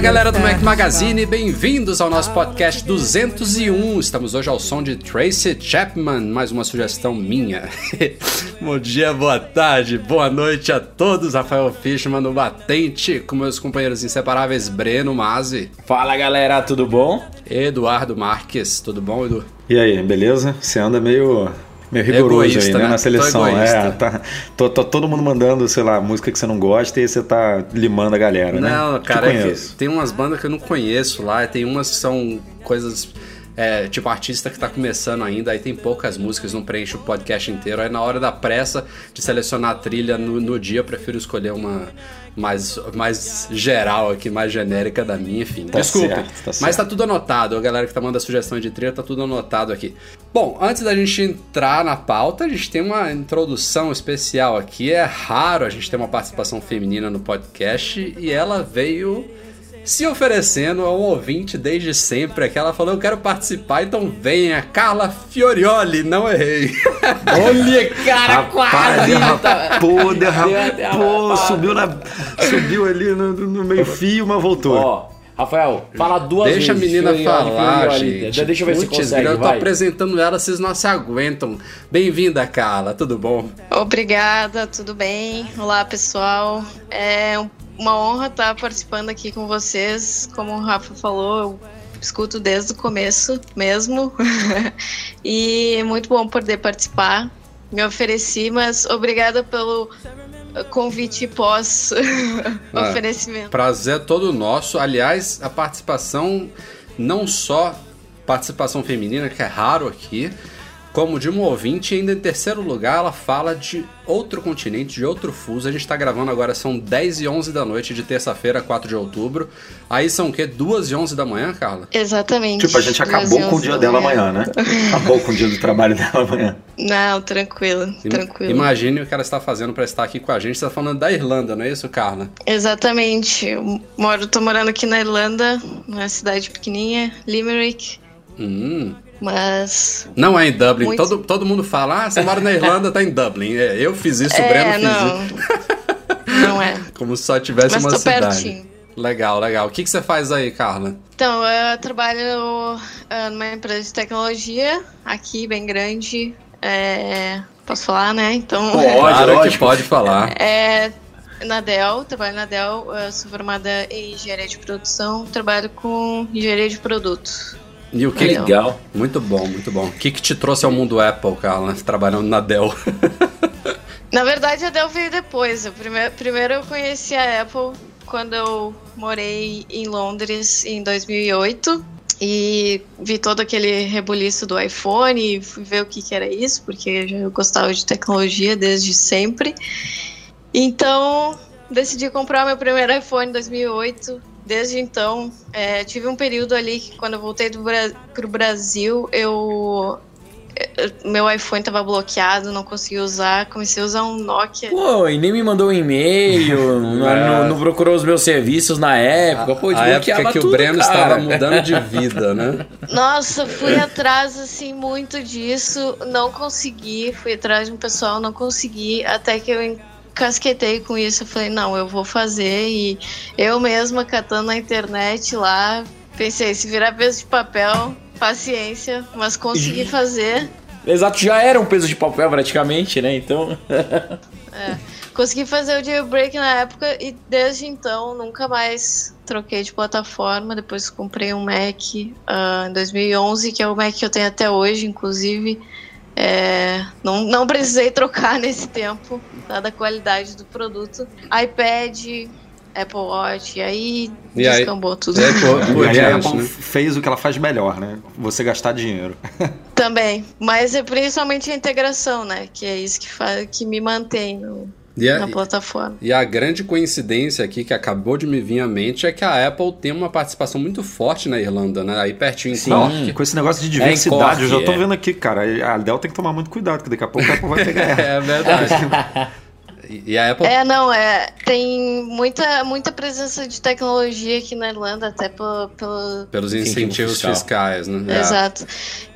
Fala galera do Mac Magazine, bem-vindos ao nosso podcast 201. Estamos hoje ao som de Tracy Chapman, mais uma sugestão minha. Bom dia, boa tarde, boa noite a todos. Rafael Fishman no Batente, com meus companheiros inseparáveis Breno Mazzi. Fala galera, tudo bom? Eduardo Marques, tudo bom, Edu? E aí, beleza? Você anda meio meio rigoroso Egoísta, aí, né, né? na seleção. É, tá, tô, tô todo mundo mandando, sei lá, música que você não gosta e você tá limando a galera, né? Não, cara, é tem umas bandas que eu não conheço lá, tem umas que são coisas. é, tipo, artista que tá começando ainda, aí tem poucas músicas, não preenche o podcast inteiro. Aí na hora da pressa de selecionar a trilha no, no dia, eu prefiro escolher uma mais, mais geral aqui, mais genérica da minha, enfim. Tá Desculpe, certo, tá mas tá tudo anotado. A galera que tá mandando sugestão de trilha, tá tudo anotado aqui. Bom, antes da gente entrar na pauta, a gente tem uma introdução especial aqui. É raro a gente ter uma participação feminina no podcast e ela veio se oferecendo a um ouvinte desde sempre. Aqui ela falou: Eu quero participar, então venha. Carla Fiorioli, não errei. Olha, cara, Rapaz, quase! Pô, derrapou, lapada. subiu, na, subiu ali no, no meio fio, mas voltou. Ó, Rafael, fala duas Deixa a vezes. menina Fiorioli, falar, Fiorioli. gente. Deixa eu ver se consegue, Eu tô vai. apresentando ela, vocês não se aguentam. Bem-vinda, Carla, tudo bom? Obrigada, tudo bem? Olá, pessoal. É uma honra estar participando aqui com vocês. Como o Rafa falou, eu escuto desde o começo mesmo. e é muito bom poder participar. Me ofereci, mas obrigada pelo convite pós Ah. oferecimento. Prazer é todo nosso. Aliás, a participação, não só participação feminina, que é raro aqui, como de uma ouvinte, e ainda em terceiro lugar, ela fala de outro continente, de outro fuso. A gente tá gravando agora, são 10 e 11 da noite de terça-feira, 4 de outubro. Aí são o quê? 2 e 11 da manhã, Carla? Exatamente. Tipo, a gente acabou com o onze dia da dela manhã. amanhã, né? Acabou com o dia do trabalho dela amanhã. Não, tranquilo, tranquilo. Imagine o que ela está fazendo para estar aqui com a gente. Você tá falando da Irlanda, não é isso, Carla? Exatamente. Eu moro, tô morando aqui na Irlanda, numa cidade pequenininha, Limerick, Hum. Mas Não é em Dublin. Muito- Todo, todo mundo fala, ah, você mora na Irlanda, tá em Dublin. É, eu fiz isso, o é, Breno fez não. isso. Não é. Como se só tivesse Mas uma tô cidade. pertinho. Legal, legal. O que, que você faz aí, Carla? Então, eu trabalho ah, numa empresa de tecnologia, aqui, bem grande. É, Posso falar, né? Então, Pode, claro que pode falar. é na Dell, trabalho na Dell, eu sou formada em engenharia de produção, trabalho com engenharia de produto. E o que Legal. Legal. Muito bom, muito bom. O que, que te trouxe ao mundo Apple, Carla, trabalhando na Dell? Na verdade, a Dell veio depois. Eu primeiro, primeiro eu conheci a Apple quando eu morei em Londres em 2008 e vi todo aquele rebuliço do iPhone e fui ver o que, que era isso, porque eu gostava de tecnologia desde sempre. Então, decidi comprar meu primeiro iPhone em 2008. Desde então, é, tive um período ali que quando eu voltei do Bra pro Brasil, eu meu iPhone tava bloqueado, não conseguia usar, comecei a usar um Nokia. Pô, e nem me mandou um e-mail, não, não- não procurou os meus serviços na época. Pô, a época que o tudo, Breno cara. estava mudando de vida, né? Nossa, fui atrás assim muito disso, não consegui, fui atrás de um pessoal, não consegui, até que eu encasquetei com isso, falei, não, eu vou fazer e eu mesma catando na internet lá, pensei, se virar peso de papel, paciência, mas consegui fazer. Exato, já era um peso de papel praticamente, né? Então. Consegui fazer o jailbreak na época e desde então nunca mais troquei de plataforma. Depois comprei um Mac ah, em 2011, que é o Mac que eu tenho até hoje, inclusive. É, não, não precisei trocar nesse tempo, dada a qualidade do produto. iPad, Apple Watch, e aí E aí- descambou tudo. É, por, por E aí a Apple né? fez o que ela faz melhor, né? Você gastar dinheiro. Também. Mas é principalmente a integração, né? Que é isso que, faz, que me mantém no- a- na plataforma. E a grande coincidência aqui que acabou de me vir à mente é que a Apple tem uma participação muito forte na Irlanda, né? Aí pertinho em Sim. Cork. Com esse negócio de É diversidade, eu já Cork, tô é. vendo aqui, cara. A Dell tem que tomar muito cuidado, que daqui a pouco a Apple vai pegar ela. É verdade. E- a Apple É, não, é. Tem muita, muita presença de tecnologia aqui na Irlanda, até pelo. pelo pelos Incentivo incentivos fiscal. fiscais, né? É.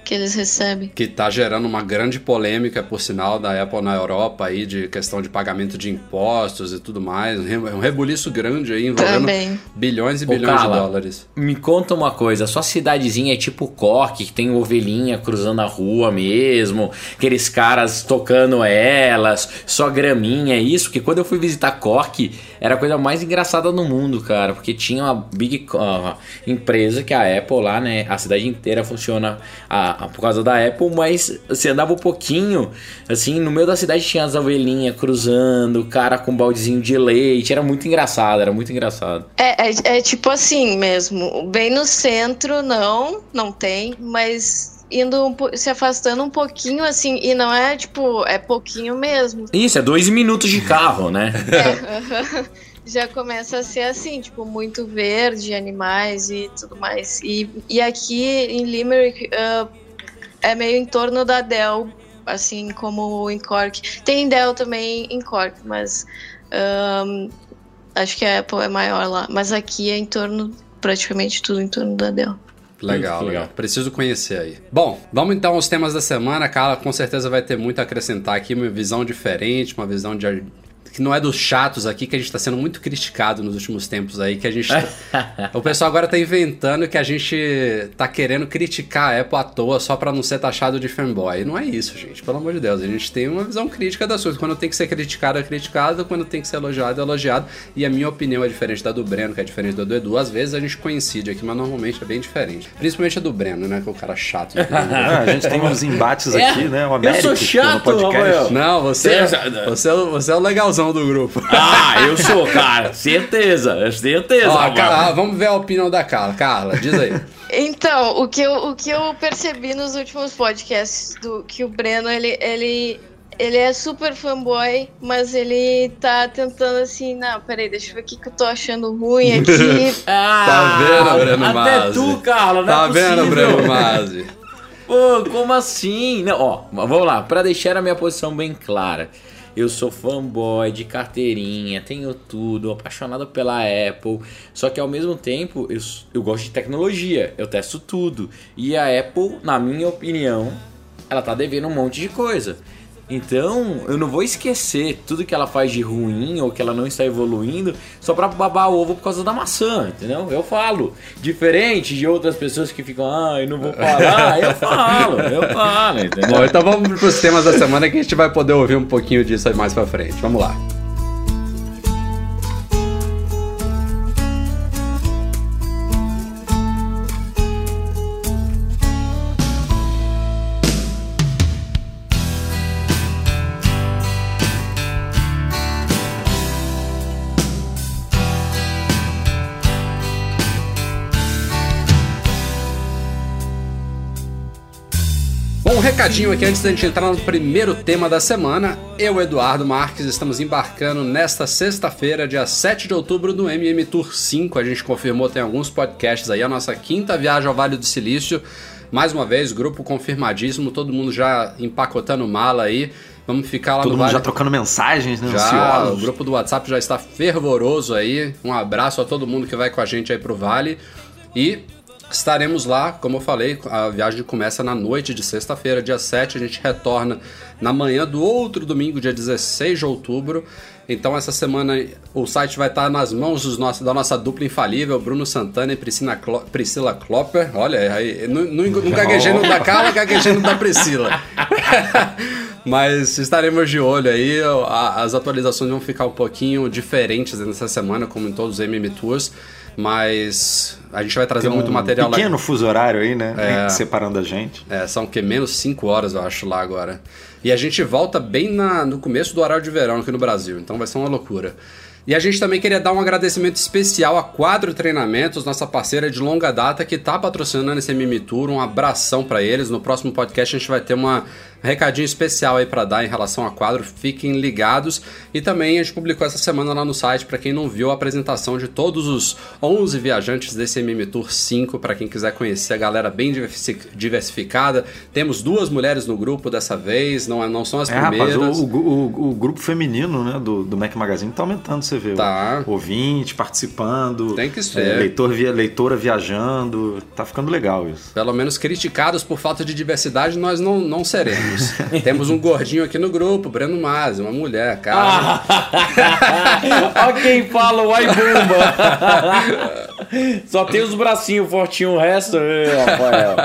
Que eles recebem. Que tá gerando uma grande polêmica, por sinal, da Apple na Europa aí, de questão de pagamento de impostos e tudo mais. Um re- um rebuliço grande aí envolvendo Também. bilhões e Ô, bilhões Carla, de dólares. Me conta uma coisa, sua cidadezinha é tipo Cork, que tem ovelhinha cruzando a rua mesmo, aqueles caras tocando elas, só graminha, é isso? Porque quando eu fui visitar Cork, era a coisa mais engraçada no mundo, cara, porque tinha uma big ah, empresa que é a Apple lá, né? A cidade inteira funciona a- a- por causa da Apple, mas você andava um pouquinho, assim, no meio da cidade tinha as ovelhinhas cruzando, o cara com um baldezinho de leite, era muito engraçado, era muito engraçado. É, é, é tipo assim mesmo. Bem no centro, não, não tem, mas indo um se afastando um pouquinho assim, e não é tipo, é pouquinho mesmo. Isso, é dois minutos de carro, né? É, já começa a ser assim, tipo, muito verde, animais e tudo mais. E, e aqui em Limerick ah, é meio em torno da Dell, assim como em Cork. Tem Dell também em Cork, mas ahn, acho que a Apple é maior lá. Mas aqui é em torno, praticamente tudo em torno da Dell. Legal, legal. legal. Preciso conhecer aí. Bom, vamos então aos temas da semana. Carla com certeza vai ter muito a acrescentar aqui, uma visão diferente, uma visão de que não é dos chatos aqui, que a gente tá sendo muito criticado nos últimos tempos aí, que a gente... tá- o pessoal agora tá inventando que a gente tá querendo criticar a Apple à toa só pra não ser taxado de fanboy. E não é isso, gente, pelo amor de Deus. A gente tem uma visão crítica das coisas. Quando tem que ser criticado, é criticado. Quando tem que ser elogiado, é elogiado. E a minha opinião é diferente da do Breno, que é diferente da do Edu. Às vezes a gente coincide aqui, mas normalmente é bem diferente. Principalmente a do Breno, né, que é o cara chato. Ah, a gente tem uns embates É, aqui, né? O eu Américo, sou chato, no podcast. Não, você, é- Você- você, é o- você é o legalzão do grupo. Ah, eu sou, cara. Certeza, certeza. Ó. Carla, vamos ver a opinião da Carla. Carla, diz aí. Então, o que eu, o que eu percebi nos últimos podcasts do que o Breno, ele, ele, ele é super fanboy, mas ele tá tentando assim, não, peraí, deixa eu ver o que, que eu tô achando ruim aqui. Ah, Tá vendo, Breno Até Masi? tu, Carla, não tá é vendo. Breno Masi? Pô, como assim? Não, ó, vamos lá, pra deixar a minha posição bem clara. Eu sou fanboy de carteirinha, tenho tudo, apaixonado pela Apple. Só que ao mesmo tempo eu, eu gosto de tecnologia, eu testo tudo. E a Apple, na minha opinião, ela tá devendo um monte de coisa. Então, eu não vou esquecer tudo que ela faz de ruim ou que ela não está evoluindo só pra babar o ovo por causa da maçã, entendeu? Eu falo. Diferente de outras pessoas que ficam, ah, eu não vou falar. eu falo, eu falo, entendeu? Bom, então vamos pros temas da semana que a gente vai poder ouvir um pouquinho disso mais pra frente. Vamos lá. Recadinho aqui antes da gente entrar no primeiro tema da semana. Eu, Eduardo Marques, estamos embarcando nesta sexta-feira, dia 7 de outubro, no MM Tour 5. A gente confirmou, tem alguns podcasts aí, a nossa quinta viagem ao Vale do Silício. Mais uma vez, grupo confirmadíssimo, todo mundo já empacotando mala aí. Vamos ficar lá Todo no mundo Vale. já trocando mensagens, né? Já, o grupo do WhatsApp já está fervoroso aí. Um abraço a todo mundo que vai com a gente aí pro Vale. E estaremos lá, como eu falei, a viagem começa na noite de sexta-feira, dia 7. A gente retorna na manhã do outro domingo, dia 16 de outubro. Então essa semana o site vai estar nas mãos dos nossos, da nossa dupla infalível, Bruno Santana e Priscila, Clo- Priscila Klopper. Olha, aí, não, não, não gaguejei no da Carla, gaguejei no da Priscila. Mas estaremos de olho aí, as atualizações vão ficar um pouquinho diferentes nessa semana, como em todos os MM Tours. Mas a gente vai trazer muito um material lá. pequeno fuso horário aí, né? É. Separando a gente. É, são que menos 5 horas, eu acho, lá agora. E a gente volta bem na- no começo do horário de verão aqui no Brasil, então vai ser uma loucura. E a gente também queria dar um agradecimento especial a Quadro Treinamentos, nossa parceira de longa data que está patrocinando esse MM Tour. Um abração para eles. No próximo podcast a gente vai ter uma um recadinho especial aí para dar em relação a quadro, fiquem ligados. E também a gente publicou essa semana lá no site, para quem não viu, a apresentação de todos os 11 viajantes desse MM Tour 5, para quem quiser conhecer a galera bem diversificada. Temos duas mulheres no grupo dessa vez, não, é, não são as é, primeiras. Rapaz, o, o, o, grupo feminino né, do, do Mac Magazine tá aumentando, você vê. Tá. Ouvinte participando. Tem que ser. É, leitor, via, leitora viajando. Tá ficando legal isso. Pelo menos criticados por falta de diversidade, nós não, não seremos. Temos um gordinho aqui no grupo, Breno Masi, uma mulher, cara. Olha quem fala, uai bumba. Só tem os bracinhos fortinhos, o resto, Rafael.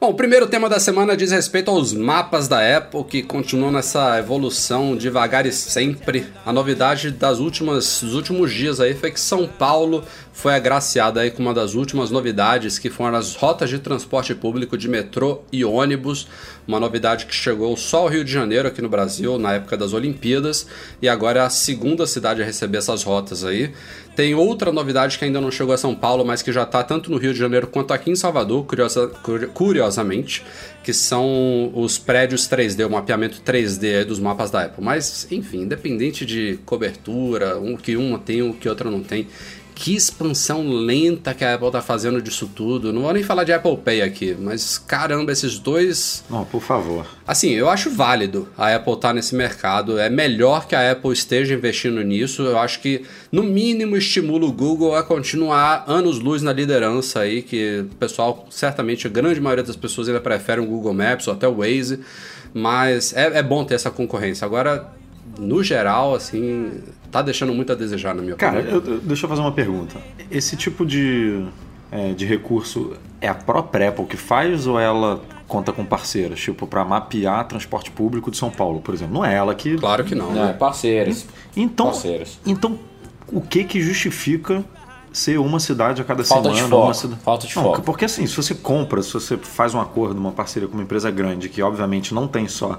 Bom, o primeiro tema da semana diz respeito aos mapas da Apple, que continuam nessa evolução devagar e sempre. A novidade das últimas, dos últimos dias aí foi que São Paulo foi agraciada aí com uma das últimas novidades, que foram as rotas de transporte público de metrô e ônibus. Uma novidade que chegou só ao Rio de Janeiro aqui no Brasil na época das Olimpíadas e agora é a segunda cidade a receber essas rotas aí. Tem outra novidade que ainda não chegou a São Paulo, mas que já está tanto no Rio de Janeiro quanto aqui em Salvador, curiosa, curiosamente, que são os prédios 3D, o mapeamento 3D dos mapas da Apple. Mas, enfim, independente de cobertura, um que uma tem, o que outra não tem, que expansão lenta que a Apple tá fazendo disso tudo. Não vou nem falar de Apple Pay aqui, mas caramba, esses dois. Não, por favor. Assim, eu acho válido a Apple estar tá nesse mercado. É melhor que a Apple esteja investindo nisso. Eu acho que, no mínimo, estimula o Google a continuar anos-luz na liderança aí, que o pessoal, certamente, a grande maioria das pessoas ainda prefere o Google Maps ou até o Waze. Mas é, é bom ter essa concorrência. Agora, no geral, assim, tá deixando muito a desejar, na minha Cara, opinião. Cara, deixa eu fazer uma pergunta. Esse tipo de, é, de recurso é a própria Apple que faz ou ela conta com parceiros? Tipo, para mapear transporte público de São Paulo, por exemplo. Não é ela que. Claro que não. Não, né? é parceiros. Então, parceiros. então, o que que justifica ser uma cidade a cada Falta semana? De foco. Cidade... Falta de não, foco. Porque assim, se você compra, se você faz um acordo, uma parceria com uma empresa grande, que obviamente não tem só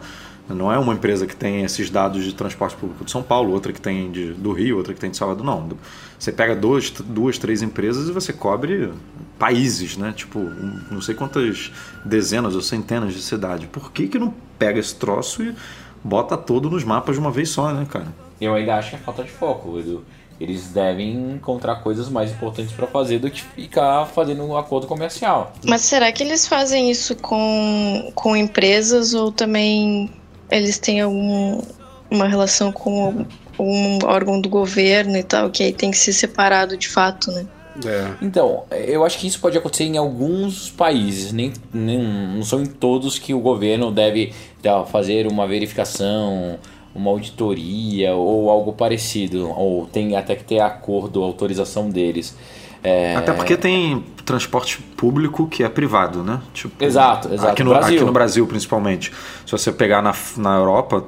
não é uma empresa que tem esses dados de transporte público de São Paulo, outra que tem de, do Rio, outra que tem de Salvador. Não. Você pega dois, duas, três empresas e você cobre países, né? Tipo, não sei quantas dezenas ou centenas de cidades. Por que, que não pega esse troço e bota todo nos mapas de uma vez só, né, cara? Eu ainda acho que é falta de foco, Edu. Eles devem encontrar coisas mais importantes para fazer do que ficar fazendo um acordo comercial. Mas será que eles fazem isso com, com empresas ou também eles têm algum, uma relação com um órgão do governo e tal, que aí tem que ser separado de fato, né? É. Então, eu acho que isso pode acontecer em alguns países, nem, nem não são em todos que o governo deve tá, fazer uma verificação, uma auditoria ou algo parecido, ou tem até que ter acordo, autorização deles. É... Até porque tem transporte público que é privado, né? Tipo, exato, exato. Aqui no, Brasil. aqui no Brasil, principalmente. Se você pegar na, na Europa,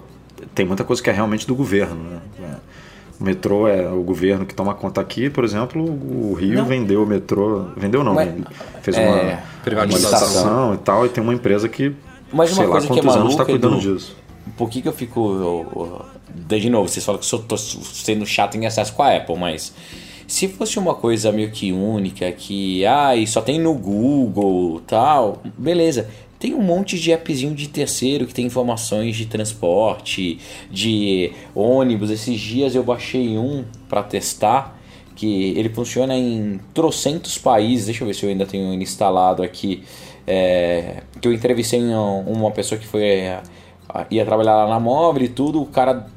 tem muita coisa que é realmente do governo, né? É. O metrô é o governo que toma conta aqui, por exemplo, o Rio não. vendeu o metrô. Vendeu não, Mas, fez é, uma privatização e tal, e tem uma empresa que. Mas uma sei coisa lá quantos que é maluca, anos está cuidando Edu, disso. Por que, que eu fico. de novo, vocês falam que eu estou sendo chato em excesso com a Apple, mas se fosse uma coisa meio que única, que e só tem no Google tal, beleza. Tem um monte de appzinho de terceiro que tem informações de transporte, de ônibus. Esses dias eu baixei um para testar, que ele funciona em trocentos países. Deixa eu ver se eu ainda tenho instalado aqui. É, que eu entrevistei uma pessoa que foi é, ia trabalhar lá na móvel e tudo. O cara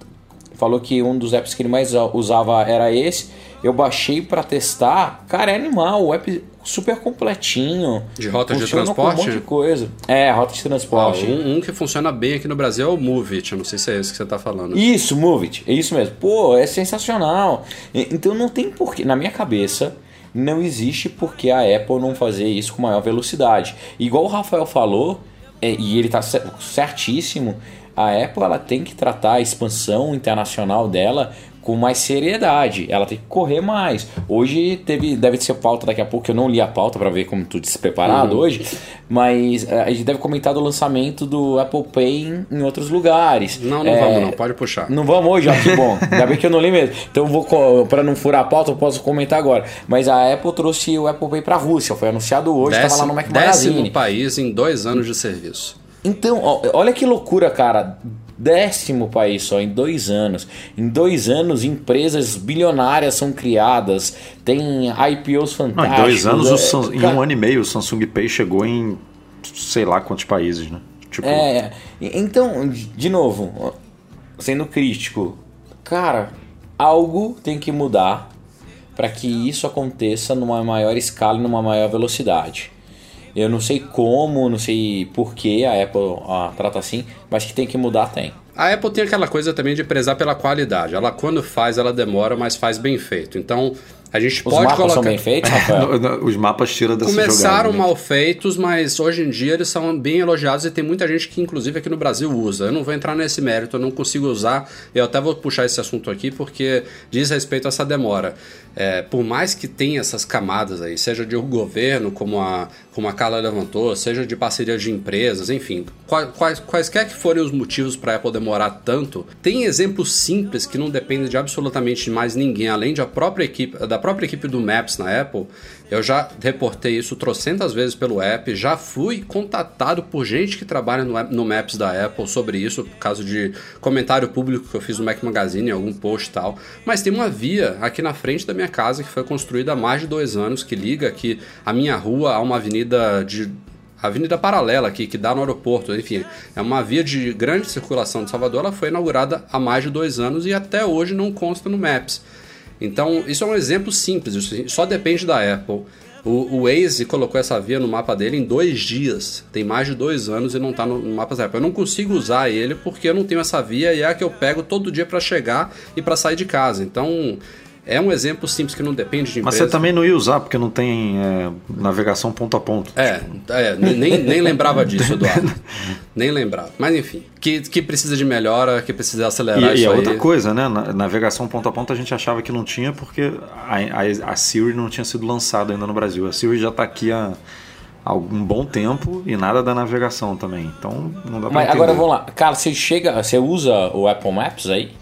falou que um dos apps que ele mais usava era esse eu baixei para testar. Cara, é animal. O app super completinho. De rota de transporte? Um monte de coisa. É, rota de transporte. Ah, um, um, que funciona bem aqui no Brasil é o Movit. Eu não sei se é esse que você tá falando. Isso, Movit. É isso mesmo. Pô, é sensacional. Então não tem porquê. Na minha cabeça, não existe porque a Apple não fazer isso com maior velocidade. Igual o Rafael falou, é, e ele tá certíssimo, a Apple ela tem que tratar a expansão internacional dela com mais seriedade. Ela tem que correr mais. Hoje teve, deve ser pauta daqui a pouco, eu não li a pauta para ver como tudo se preparado uhum. hoje, mas eh, a gente deve comentar do lançamento do Apple Pay em, outros lugares. Não, não é, vamos não, pode puxar. Não vamos hoje, ó, que bom. Ainda bem que eu não li mesmo. Então vou para não furar a pauta, eu posso comentar agora. Mas a Apple trouxe o Apple Pay para a Rússia, foi anunciado hoje, estava lá no Mac Magazine. Décimo país em dois anos de serviço. Então, ó, olha que loucura, cara décimo país só em dois anos. Em dois anos, empresas bilionárias são criadas, tem IPOs fantásticos. Não, em dois anos, é, Sam... em um ano e meio, o Samsung Pay chegou em sei lá quantos países, né? Tipo... É, então, de novo, sendo crítico, cara, algo tem que mudar para que isso aconteça numa maior escala e numa maior velocidade. Eu não sei como, não sei por que a Apple a, trata assim, mas que tem que mudar, tem. A Apple tem aquela coisa também de prezar pela qualidade. Ela, quando faz, ela demora, mas faz bem feito. Então, a gente Os pode mapas colocar. são bem feitos, Rafael? Os mapas tiram dessa Começaram jogada, mal feitos, mas hoje em dia eles são bem elogiados e tem muita gente que, inclusive, aqui no Brasil usa. Eu não vou entrar nesse mérito, eu não consigo usar. Eu até vou puxar esse assunto aqui porque diz respeito a essa demora. É, por mais que tenha essas camadas aí, seja de governo, como a, como a Carla levantou, seja de parceria de empresas, enfim, quais, quaisquer que forem os motivos para a Apple demorar tanto, tem exemplos simples que não dependem de absolutamente mais ninguém, além de a própria equipe, da própria equipe do Maps na Apple, eu já reportei isso trocentas vezes pelo app, já fui contatado por gente que trabalha no, no Maps da Apple sobre isso, por causa de comentário público que eu fiz no Mac Magazine, algum post e tal. Mas tem uma via aqui na frente da minha casa que foi construída há mais de dois anos, que liga aqui a minha rua a uma avenida de avenida paralela aqui, que dá no aeroporto, enfim, é uma via de grande circulação de Salvador, ela foi inaugurada há mais de dois anos e até hoje não consta no Maps. Então, isso é um exemplo simples, isso só depende da Apple. O, o Waze colocou essa via no mapa dele em dois dias. Tem mais de dois anos e não está no, no mapa da Apple. Eu não consigo usar ele porque eu não tenho essa via e é a que eu pego todo dia para chegar e para sair de casa. Então, é um exemplo simples que não depende de empresa. Mas você também não ia usar porque não tem é, navegação ponto a ponto. É, tipo. é nem, nem lembrava disso, Eduardo. nem lembrava. Mas enfim, que, que precisa de melhora, que precisa acelerar e, isso e é outra coisa, né? navegação ponto a ponto a gente achava que não tinha porque a, a, a Siri não tinha sido lançada ainda no Brasil. A Siri já está aqui há algum bom tempo e nada da navegação também. Então não dá pra Mas entender. agora vamos lá. Cara, você chega, você usa o Apple Maps aí?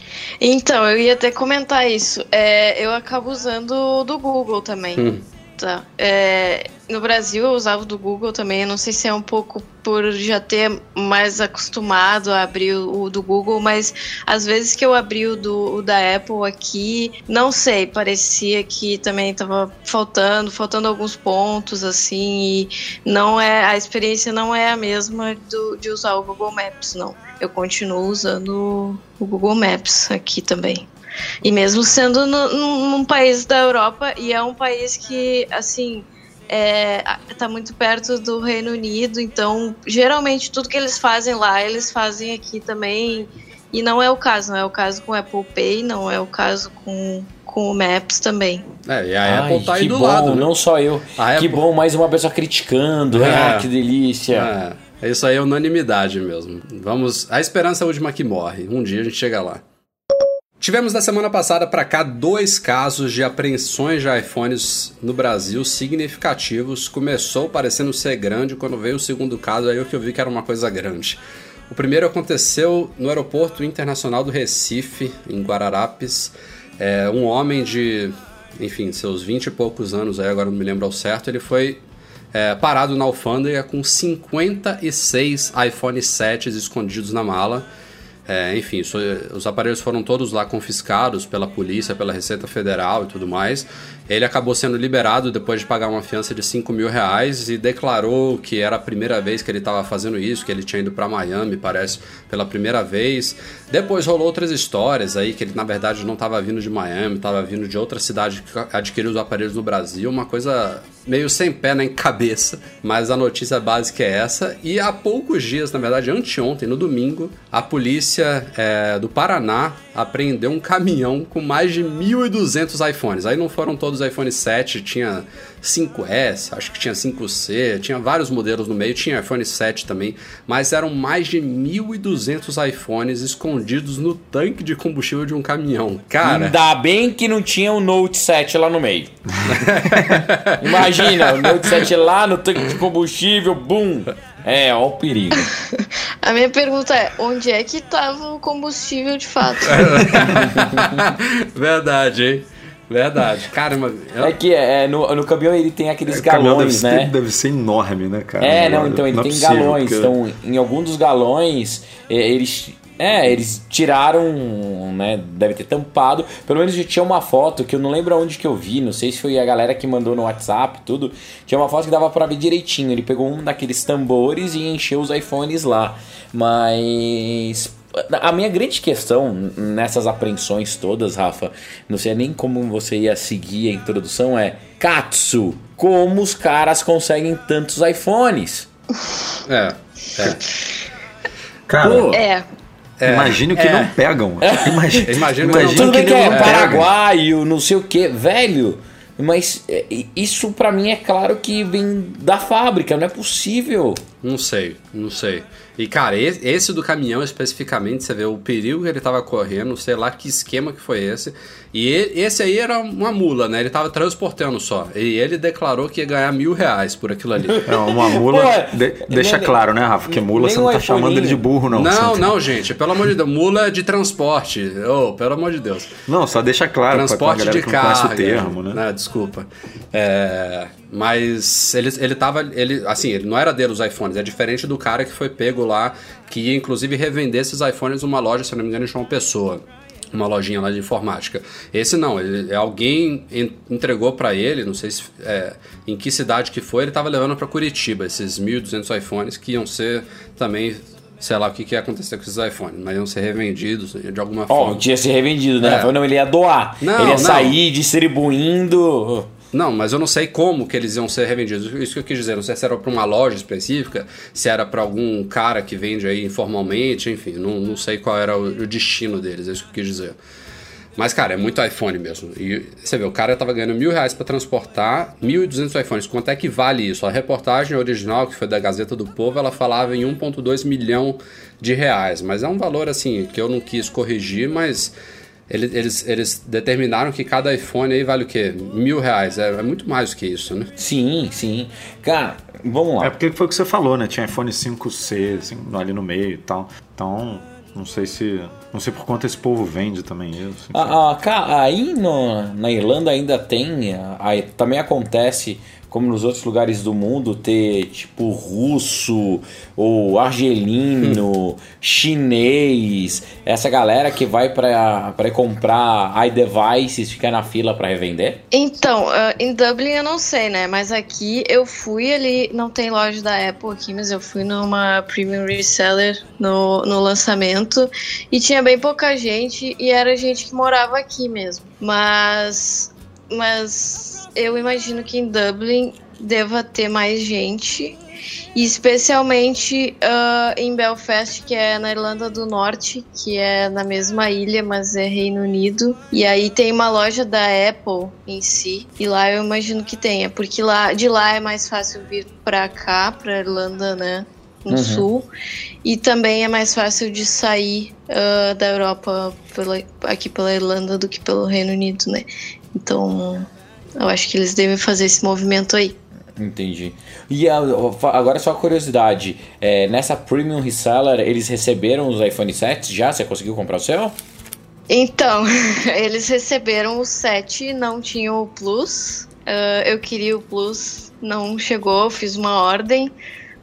Então, eu ia até comentar isso. É, eu acabo usando o do Google também. Hum. Tá. É, no Brasil eu usava o do Google também. Não sei se é um pouco por já ter mais acostumado a abrir o, do Google, mas às vezes que eu abri o, do, o da Apple aqui, não sei, parecia que também estava faltando, faltando alguns pontos assim. E não é a experiência não é a mesma do, de usar o Google Maps, não. Eu continuo usando o Google Maps aqui também. E mesmo sendo no, num país da Europa, e é um país que, assim, é, tá muito perto do Reino Unido, então geralmente tudo que eles fazem lá, eles fazem aqui também. E não é o caso, não é o caso com o Apple Pay, não é o caso com, com o Maps também. É, e a Ai, Apple tá aí do bom, lado. Né? Não só eu. A que Apple... bom, mais uma pessoa criticando. É. Ah, que delícia. É. Isso aí é unanimidade mesmo. Vamos. A esperança é a última que morre. Um dia a gente chega lá. Tivemos da semana passada para cá dois casos de apreensões de iPhones no Brasil significativos. Começou parecendo ser grande, quando veio o segundo caso, aí eu que eu vi que era uma coisa grande. O primeiro aconteceu no Aeroporto Internacional do Recife, em Guararapes. É, um homem de, enfim, seus 20 e poucos anos, aí agora não me lembro ao certo, ele foi é, parado na alfândega com 56 iPhone 7 escondidos na mala. É, enfim, os aparelhos foram todos lá confiscados pela polícia, pela Receita Federal e tudo mais. Ele acabou sendo liberado depois de pagar uma fiança de 5 mil reais e declarou que era a primeira vez que ele estava fazendo isso, que ele tinha ido para Miami, parece, pela primeira vez. Depois rolou outras histórias aí, que ele na verdade não estava vindo de Miami, estava vindo de outra cidade que adquiriu os aparelhos no Brasil, uma coisa meio sem pé nem cabeça, mas a notícia básica é essa. E há poucos dias, na verdade, anteontem, no domingo, a polícia é, do Paraná apreendeu um caminhão com mais de 1.200 iPhones. Aí não foram todos iPhone 7, tinha 5S, acho que tinha 5C, tinha vários modelos no meio, tinha iPhone 7 também, mas eram mais de 1.200 iPhones escondidos no tanque de combustível de um caminhão. Cara. Ainda bem que não tinha o Note 7 lá no meio. Imagina, o Note 7 lá no tanque de combustível, bum! É, ó o perigo. A minha pergunta é: onde é que tava o combustível de fato? Verdade, hein? Verdade. Caramba. Eu... É que é, no, no caminhão ele tem aqueles O caminhão galões, deve, né? ser, deve ser enorme, né, cara? É, não, então ele é tem possível, galões. porque- Então, em algum dos galões, é, eles. É, eles tiraram, né? Deve ter tampado. Pelo menos tinha uma foto que eu não lembro onde que eu vi. Não sei se foi a galera que mandou no WhatsApp, tudo. Tinha uma foto que dava pra ver direitinho. Ele pegou um daqueles tambores e encheu os iPhones lá. Mas. A minha grande questão nessas apreensões todas, Rafa, não sei nem como você ia seguir a introdução, é Katsu, como os caras conseguem tantos iPhones? É. É. Cara, Pô, É. imagine o que é. não pegam. Imagine, Imagina o que não- Tudo bem que é paraguaio, não sei o que, velho. Mas é, isso pra mim é claro que vem da fábrica, não é possível. Não sei, não sei. E, cara, esse do caminhão especificamente, você vê o perigo que ele tava correndo, sei lá que esquema que foi esse. E esse aí era uma mula, né? Ele tava transportando só. E ele declarou que ia ganhar mil reais por aquilo ali. É uma mula. Pô, de- deixa nem- claro, né, Rafa? Que mula você não tá chamando ele de burro, não. Não, não, gente, pelo amor de Deus. Mula de transporte. Oh, pelo amor de Deus. Não, só deixa claro pra- pra Transporte galera de que não conhece carga. o termo, né? Não, desculpa. É, mas ele, ele tava. Ele, assim, ele não era dele os iPhones, é diferente do cara que foi pego lá, que ia inclusive revender esses iPhones numa loja, se não me engano, em uma pessoa. Uma lojinha lá de informática. Esse não, ele, alguém en- entregou pra ele, não sei se, é, em que cidade que foi, ele tava levando pra Curitiba esses 1.200 iPhones que iam ser também, sei lá o que, que ia acontecer com esses iPhones, mas iam ser revendidos de alguma Ó, forma. tinha se revendido, né? É. Não, ele ia doar. Não, ele ia não. sair distribuindo. Não, mas eu não sei como que eles iam ser revendidos. Isso que eu quis dizer. Não sei se era para uma loja específica, se era para algum cara que vende aí informalmente, enfim. Não, não sei qual era o, o destino deles, é isso que eu quis dizer. Mas, cara, é muito iPhone mesmo. E você vê, o cara tava ganhando mil reais para transportar 1.200 iPhones. Quanto é que vale isso? A reportagem original, que foi da Gazeta do Povo, ela falava em 1,2 milhão de reais. Mas é um valor, assim, que eu não quis corrigir, mas eles, eles, eles determinaram que cada iPhone aí vale o quê? Mil reais. É, é muito mais do que isso, né? Sim, sim. Cara, vamos lá. É porque foi o que você falou, né? Tinha iPhone 5C assim, ali no meio e tal. Então, não sei se. Não sei por quanto esse povo vende também isso. Ah, ah, aí no- na Irlanda ainda tem, ah, aí também acontece, como nos outros lugares do mundo, ter tipo russo ou argelino, chinês, essa galera que vai pra, pra comprar iDevices ficar na fila pra revender? Então, ah, em Dublin eu não sei, né? Mas aqui eu fui ali, não tem loja da Apple aqui, mas eu fui numa premium reseller no, no lançamento e tinha bem pouca gente e era gente que morava aqui mesmo. Mas, mas eu imagino que em Dublin deva ter mais gente. E especialmente ah, em Belfast, que é na Irlanda do Norte, que é na mesma ilha, mas é Reino Unido. E aí tem uma loja da Apple em si, e lá eu imagino que tenha, porque lá de lá é mais fácil vir pra cá, pra Irlanda, né? No Uhum. sul. E também é mais fácil de sair ah, da Europa pela- aqui pela Irlanda do que pelo Reino Unido, né? Então eu acho que eles devem fazer esse movimento aí. Entendi. E a- agora só uma curiosidade, é, nessa premium reseller eles receberam os iPhone 7 já? Você conseguiu comprar o seu? Então, eles receberam o 7, não tinham o Plus. Ah, eu queria o Plus, não chegou, fiz uma ordem.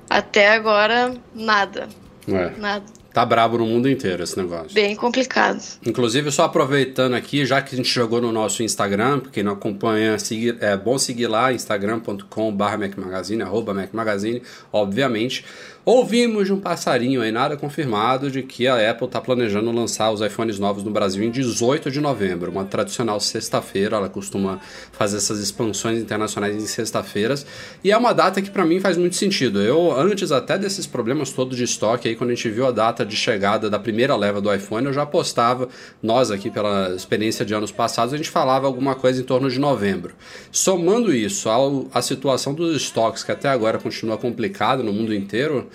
Até agora, nada. É. Nada. Tá brabo no mundo inteiro esse negócio. Bem complicado. Inclusive, só aproveitando aqui, já que a gente jogou no nosso Instagram, pra quem não acompanha, seguir, é bom seguir lá, instagram.com.br macmagazine, arroba macmagazine, obviamente. Ouvimos de um passarinho aí, nada confirmado, de que a Apple está planejando lançar os iPhones novos no Brasil em 18 de novembro, uma tradicional sexta-feira. Ela costuma fazer essas expansões internacionais em sexta-feiras. E é uma data que para mim faz muito sentido. Eu, antes até desses problemas todos de estoque, aí quando a gente viu a data de chegada da primeira leva do iPhone, eu já apostava, nós aqui pela experiência de anos passados, a gente falava alguma coisa em torno de novembro. Somando isso à situação dos estoques, que até agora continua complicado no mundo inteiro,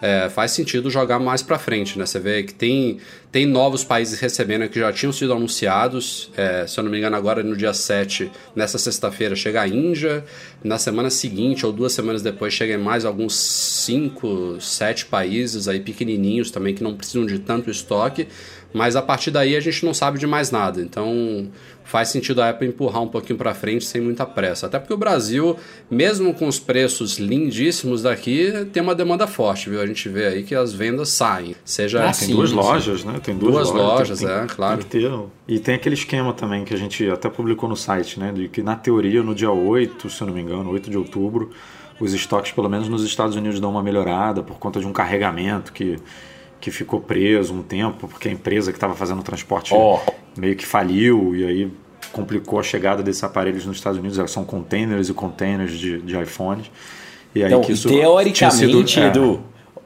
é, faz sentido jogar mais para frente, né? Você vê que tem, tem novos países recebendo que já tinham sido anunciados. É, se eu não me engano, agora no dia 7, nessa sexta-feira, chega a Índia. Na semana seguinte, ou duas semanas depois, chega mais alguns 5, 7 países aí pequenininhos também que não precisam de tanto estoque. Mas a partir daí a gente não sabe de mais nada. Então faz sentido a Apple empurrar um pouquinho para frente sem muita pressa. Até porque o Brasil, mesmo com os preços lindíssimos daqui, tem uma demanda forte, viu? A gente vê aí que as vendas saem. Seja ah, tem duas lojas, né? Tem duas, duas lojas, lojas tem, é, claro. Tem que ter. E tem aquele esquema também que a gente até publicou no site, né? De que na teoria, no dia 8, se eu não me engano, 8 de outubro, os estoques, pelo menos nos Estados Unidos, dão uma melhorada por conta de um carregamento que que ficou preso um tempo, porque a empresa que estava fazendo o transporte oh. meio que faliu e aí complicou a chegada desses aparelhos nos Estados Unidos. São containers e containers de, de iPhones. E aí então, que isso teoricamente, sido, é, Edu,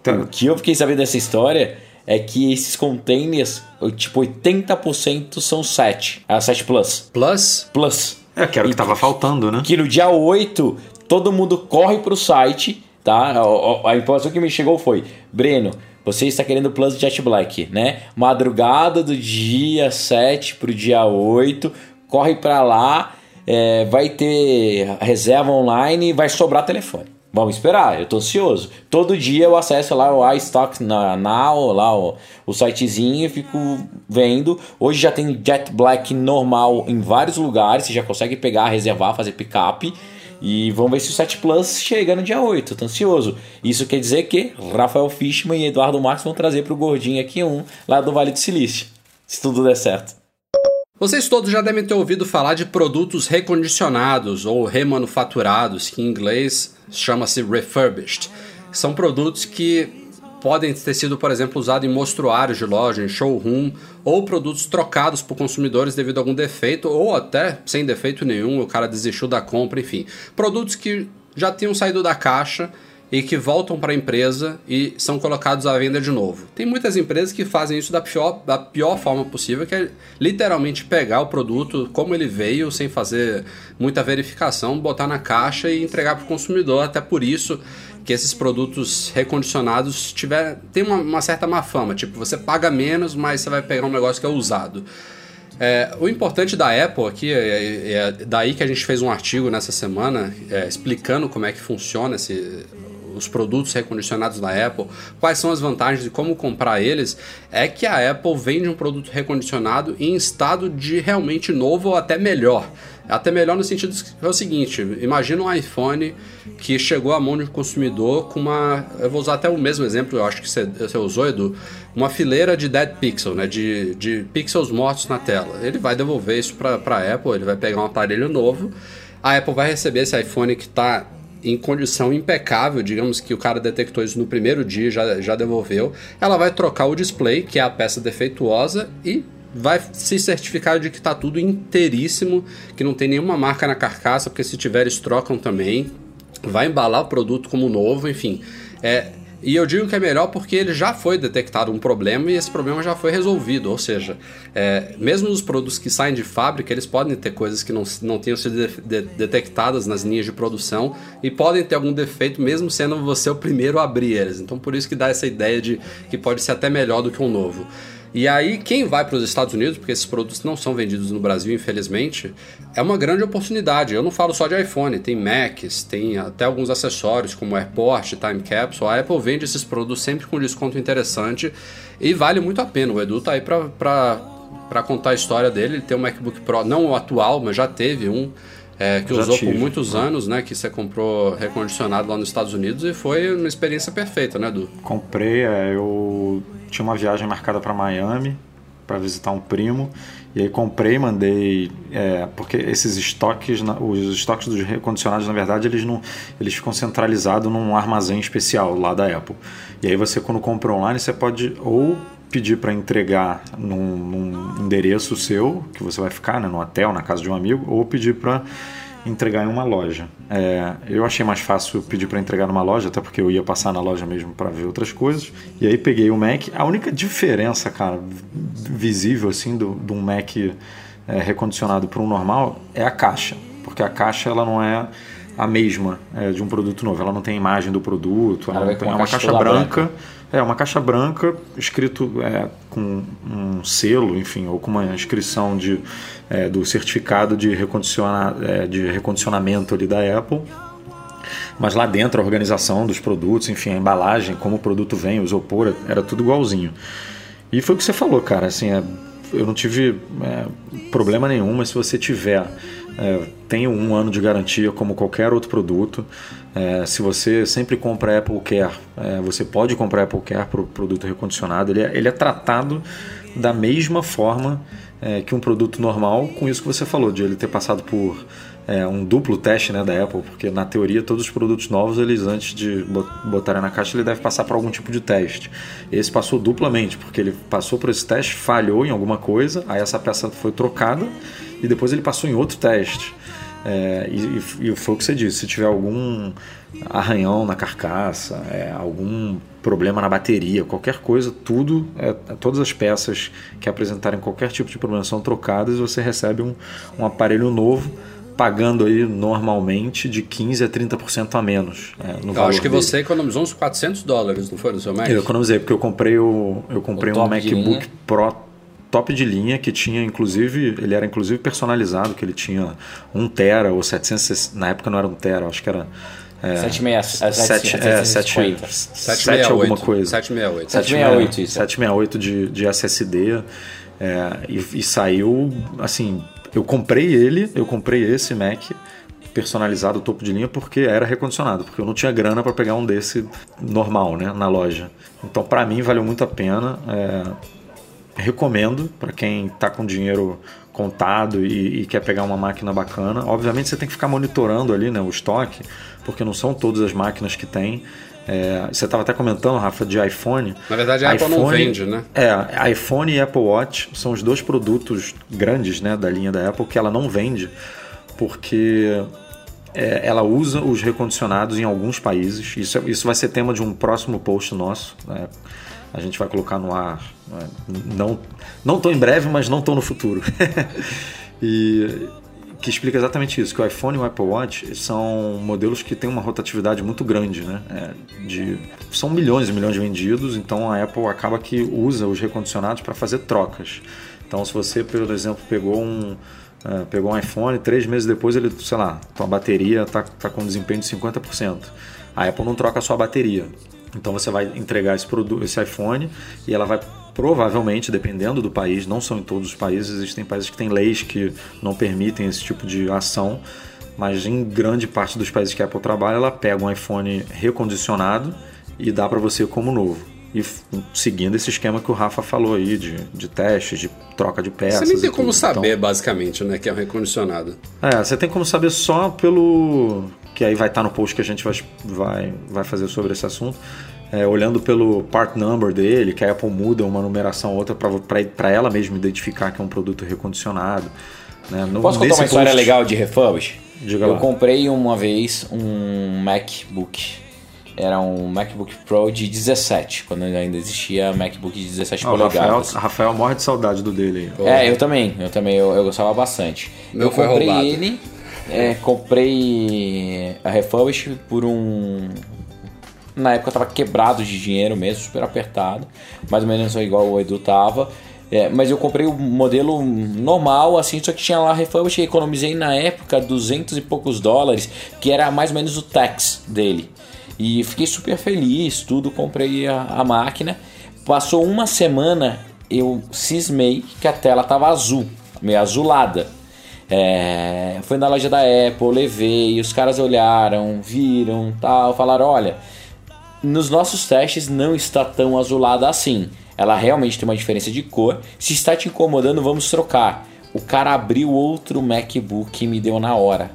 é, o que eu fiquei sabendo dessa história é que esses containers, tipo 80% são 7. A 7 Plus. Plus? Plus. É, que era o que estava faltando, né? Que no dia 8 todo mundo corre pro site, tá? A, a, a informação que me chegou foi: Breno, você está querendo o Plus Jet Black, né? Madrugada do dia 7 pro dia 8, corre para lá, é, vai ter reserva online e vai sobrar telefone. Vamos esperar, eu tô ansioso. Todo dia eu acesso lá o iStock Now, lá o, o sitezinho e fico vendo. Hoje já tem Jet Black normal em vários lugares, você já consegue pegar, reservar, fazer pick-up. E vamos ver se o 7 Plus chega no dia 8. Tô ansioso. Isso quer dizer que Rafael Fishman e Eduardo Marques vão trazer pro gordinho aqui um lá do Vale do Silício. Se tudo der certo. Vocês todos já devem ter ouvido falar de produtos recondicionados ou remanufaturados, que em inglês chama-se refurbished. São produtos que podem ter sido, por exemplo, usados em mostruários de loja, em showroom, ou produtos trocados por consumidores devido a algum defeito, ou até sem defeito nenhum, o cara desistiu da compra, enfim. Produtos que já tinham saído da caixa e que voltam para a empresa e são colocados à venda de novo. Tem muitas empresas que fazem isso da pior, da pior forma possível, que é literalmente pegar o produto como ele veio, sem fazer muita verificação, botar na caixa e entregar para o consumidor. Até por isso que esses produtos recondicionados tiver, tem uma, uma, certa má fama. Tipo, você paga menos, mas você vai pegar um negócio que é usado. É, o importante da Apple aqui, é, é, daí que a gente fez um artigo nessa semana é, explicando como é que funciona esse, os produtos recondicionados da Apple, quais são as vantagens de como comprar eles, é que a Apple vende um produto recondicionado em estado de realmente novo ou até melhor. Até melhor no sentido que é o seguinte: imagina um iPhone que chegou à mão de um consumidor com uma. Eu vou usar até o mesmo exemplo, eu acho que você, você usou, Edu. Uma fileira de dead pixel, né? De, de pixels mortos na tela. Ele vai devolver isso para a Apple, ele vai pegar um aparelho novo. A Apple vai receber esse iPhone que está em condição impecável, digamos que o cara detectou isso no primeiro dia já, já devolveu. Ela vai trocar o display, que é a peça defeituosa, e vai se certificar de que está tudo inteiríssimo, que não tem nenhuma marca na carcaça, porque se tiver eles trocam também. Vai embalar o produto como novo, enfim. É, e eu digo que é melhor porque ele já foi detectado um problema e esse problema já foi resolvido. Ou seja, é, mesmo os produtos que saem de fábrica, eles podem ter coisas que não, não tenham sido de, de, detectadas nas linhas de produção e podem ter algum defeito, mesmo sendo você o primeiro a abrir eles. Então, por isso que dá essa ideia de que pode ser até melhor do que um novo. E aí, quem vai para os Estados Unidos, porque esses produtos não são vendidos no Brasil, infelizmente, é uma grande oportunidade. Eu não falo só de iPhone, tem Macs, tem até alguns acessórios como AirPort, Time Capsule. A Apple vende esses produtos sempre com desconto interessante e vale muito a pena. O Edu tá aí para contar a história dele. Ele tem um MacBook Pro, não o atual, mas já teve um. É, que já usou tive. por muitos anos, né? Que você comprou recondicionado lá nos Estados Unidos e foi uma experiência perfeita, né, Edu? Comprei, é, eu tinha uma viagem marcada para Miami para visitar um primo e aí comprei, mandei é, porque esses estoques, os estoques dos recondicionados na verdade eles não, eles ficam centralizados num armazém especial lá da Apple. E aí você quando compra online você pode ou pedir para entregar num, num, endereço seu que você vai ficar, né, no hotel, na casa de um amigo, ou pedir para entregar em uma loja. É, eu achei mais fácil pedir para entregar numa loja, até porque eu ia passar na loja mesmo para ver outras coisas. E aí peguei o Mac. A única diferença, cara, visível assim do, do um Mac é, recondicionado para um normal é a caixa, porque a caixa ela não é a mesma é, de um produto novo. Ela não tem a imagem do produto, ela, ela tem, é uma caixa, caixa branca, branca. É uma caixa branca escrito é, com um selo, enfim, ou com uma inscrição de, é, do certificado de, recondiciona, é, de recondicionamento ali da Apple. Mas lá dentro a organização dos produtos, enfim, a embalagem, como o produto vem, o isopor, era tudo igualzinho. E foi o que você falou, cara. Assim, é, eu não tive é, problema nenhum, mas se você tiver é, tem um ano de garantia como qualquer outro produto. É, se você sempre compra Apple Care, é, você pode comprar Apple Care para o produto recondicionado. Ele é, ele é, tratado da mesma forma é, que um produto normal, com isso que você falou, de ele ter passado por é, um duplo teste né, da Apple, porque na teoria todos os produtos novos, eles antes de botarem na caixa, ele deve passar por algum tipo de teste. Esse passou duplamente, porque ele passou por esse teste, falhou em alguma coisa, aí essa peça foi trocada e depois ele passou em outro teste. É, e, e, foi o que você disse: se tiver algum arranhão na carcaça, é, algum problema na bateria, qualquer coisa, tudo, é, todas as peças que apresentarem qualquer tipo de problema são trocadas e você recebe um, um aparelho novo pagando aí normalmente de 15 a 30% a menos. É, no eu acho que dele. você economizou uns 400 dólares, não foi no seu Mac? Eu economizei, porque eu comprei, o, eu comprei o um MacBook Pro top de linha que tinha inclusive ele era inclusive personalizado que ele tinha 1 tera ou 700 na época não era 1 tera acho que era é, 768 é, 7 alguma coisa 768 768 isso 768 de, de SSD é, e, e saiu assim eu comprei ele eu comprei esse Mac personalizado topo de linha porque era recondicionado, porque eu não tinha grana para pegar um desse normal, né, na loja. Então, para mim, valeu muito a pena. É, recomendo para quem está com dinheiro contado e, e, quer pegar uma máquina bacana. Obviamente você tem que ficar monitorando ali né, o estoque, porque não são todas as máquinas que tem. É, você estava até comentando, Rafa, de iPhone. Na verdade, a iPhone, Apple não vende, né? É, iPhone e Apple Watch são os dois produtos grandes né, da linha da Apple que ela não vende, porque é, ela usa os recondicionados em alguns países. Isso, é, isso vai ser tema de um próximo post nosso. Né? A gente vai colocar no ar. Né? Não, não tão em breve, mas não tão no futuro. e que explica exatamente isso, que o iPhone e o Apple Watch são modelos que têm uma rotatividade muito grande, né? É, de, são milhões e milhões de vendidos, então a Apple acaba que usa os recondicionados para fazer trocas. Então se você, por exemplo, pegou um, uh, pegou um iPhone, três meses depois ele, sei lá, tua bateria está tá com desempenho de 50%. A Apple não troca a sua bateria. Então você vai entregar esse, produto, esse iPhone e ela vai provavelmente, dependendo do país, não são em todos os países, existem países que têm leis que não permitem esse tipo de ação, mas em grande parte dos países que a Apple trabalha, ela pega um iPhone recondicionado e dá para você como novo. E seguindo esse esquema que o Rafa falou aí, de, de testes, de troca de peças. Você nem tem como saber, então, basicamente, né, que é um recondicionado. É, você tem como saber só pelo que aí vai estar no post que a gente vai, vai, vai fazer sobre esse assunto. É, olhando pelo part number dele, que a Apple muda uma numeração ou outra para ela mesma identificar que é um produto recondicionado. Né? No, Posso contar uma história post... legal de refurbish? Diga Eu lá. comprei uma vez um MacBook. Era um MacBook Pro de 17, quando ainda existia MacBook de 17 ah, polegadas. Rafael, Rafael morre de saudade do dele. É, eu também. Eu também eu, eu gostava bastante. Meu eu comprei roubado. ele é, comprei a Refurbish por um. Na época eu tava quebrado de dinheiro mesmo, super apertado. Mais ou menos igual o Edu tava. É, mas eu comprei o modelo normal, assim, só que tinha lá refurbish e economizei na época 200 e poucos dólares, que era mais ou menos o tax dele. E fiquei super feliz, tudo, comprei a, a máquina. Passou uma semana, eu cismei que a tela tava azul, meio azulada. É, foi na loja da Apple, levei, os caras olharam, viram, tal, falaram, olha, nos nossos testes não está tão azulada assim. Ela realmente tem uma diferença de cor. Se está te incomodando, vamos trocar. O cara abriu outro MacBook e me deu na hora.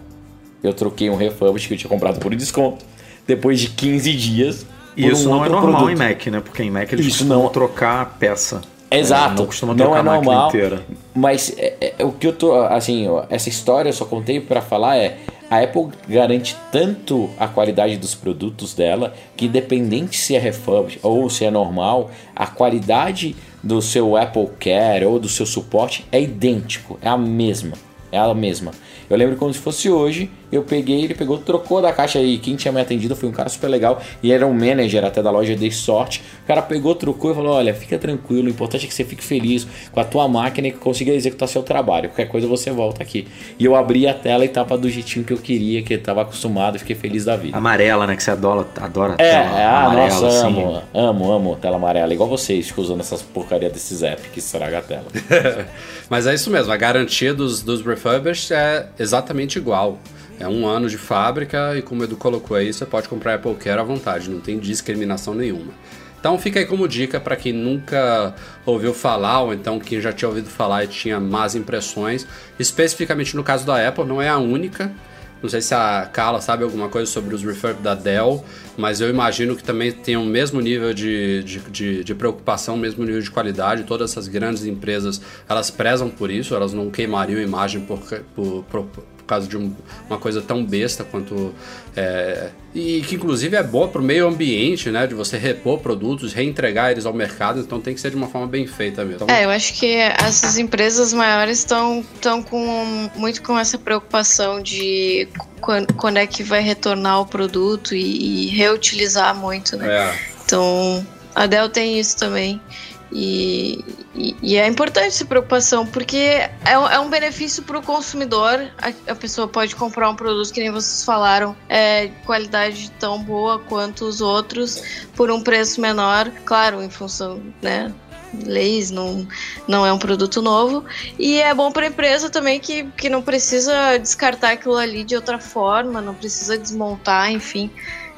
Eu troquei um refurbish que eu tinha comprado por desconto. Depois de 15 dias. E isso um não é normal produto. em Mac, né? Porque em Mac eles isso costumam não... trocar a peça. Exato. É, não não é normal. Inteira. Mas é, é, o que eu tô. Assim, essa história eu só contei para falar é. A Apple garante tanto a qualidade dos produtos dela que, independente se é refurb ou se é normal, a qualidade do seu Apple Care ou do seu suporte é idêntico, é a mesma. É a mesma. Eu lembro como se fosse hoje, eu peguei, ele pegou, trocou da caixa aí. Quem tinha me atendido foi um cara super legal e era um manager até da loja, dei sorte. O cara pegou, trocou e falou: Olha, fica tranquilo, o importante é que você fique feliz com a tua máquina e que consiga executar seu trabalho. Qualquer coisa você volta aqui. E eu abri a tela e tava do jeitinho que eu queria, que eu tava acostumado e fiquei feliz da vida. Amarela, né? Que você adora, adora É, tela ah, amarela, nossa, assim. amo, amo, amo tela amarela. Igual vocês ficam usando essas porcaria desses apps que estraga a tela. Mas é isso mesmo, a garantia dos, dos refurbished é exatamente igual. É um ano de fábrica e como o Edu colocou aí, você pode comprar Apple Care à vontade, não tem discriminação nenhuma. Então fica aí como dica para quem nunca ouviu falar ou então quem já tinha ouvido falar e tinha más impressões. Especificamente no caso da Apple, não é a única. Não sei se a Carla sabe alguma coisa sobre os refurb da Dell, mas eu imagino que também tem o mesmo nível de, de, de, de preocupação, o mesmo nível de qualidade. Todas essas grandes empresas, elas prezam por isso, elas não queimariam imagem por, por, por, por causa de um, uma coisa tão besta quanto. É, e que inclusive é boa para o meio ambiente, né? De você repor produtos, reentregar eles ao mercado, então tem que ser de uma forma bem feita mesmo. Então, É, eu acho que essas empresas maiores estão estão com muito com essa preocupação de quando, quando é que vai retornar o produto e, e reutilizar muito, né? é. Então, a Dell tem isso também. E, e, e é importante essa preocupação, porque é, um- é um benefício para o consumidor. A, a pessoa pode comprar um produto que nem vocês falaram, é de qualidade tão boa quanto os outros, por um preço menor, claro, em função, né? Leis, não, não é um produto novo. E é bom para a empresa também que, que não precisa descartar aquilo ali de outra forma, não precisa desmontar, enfim.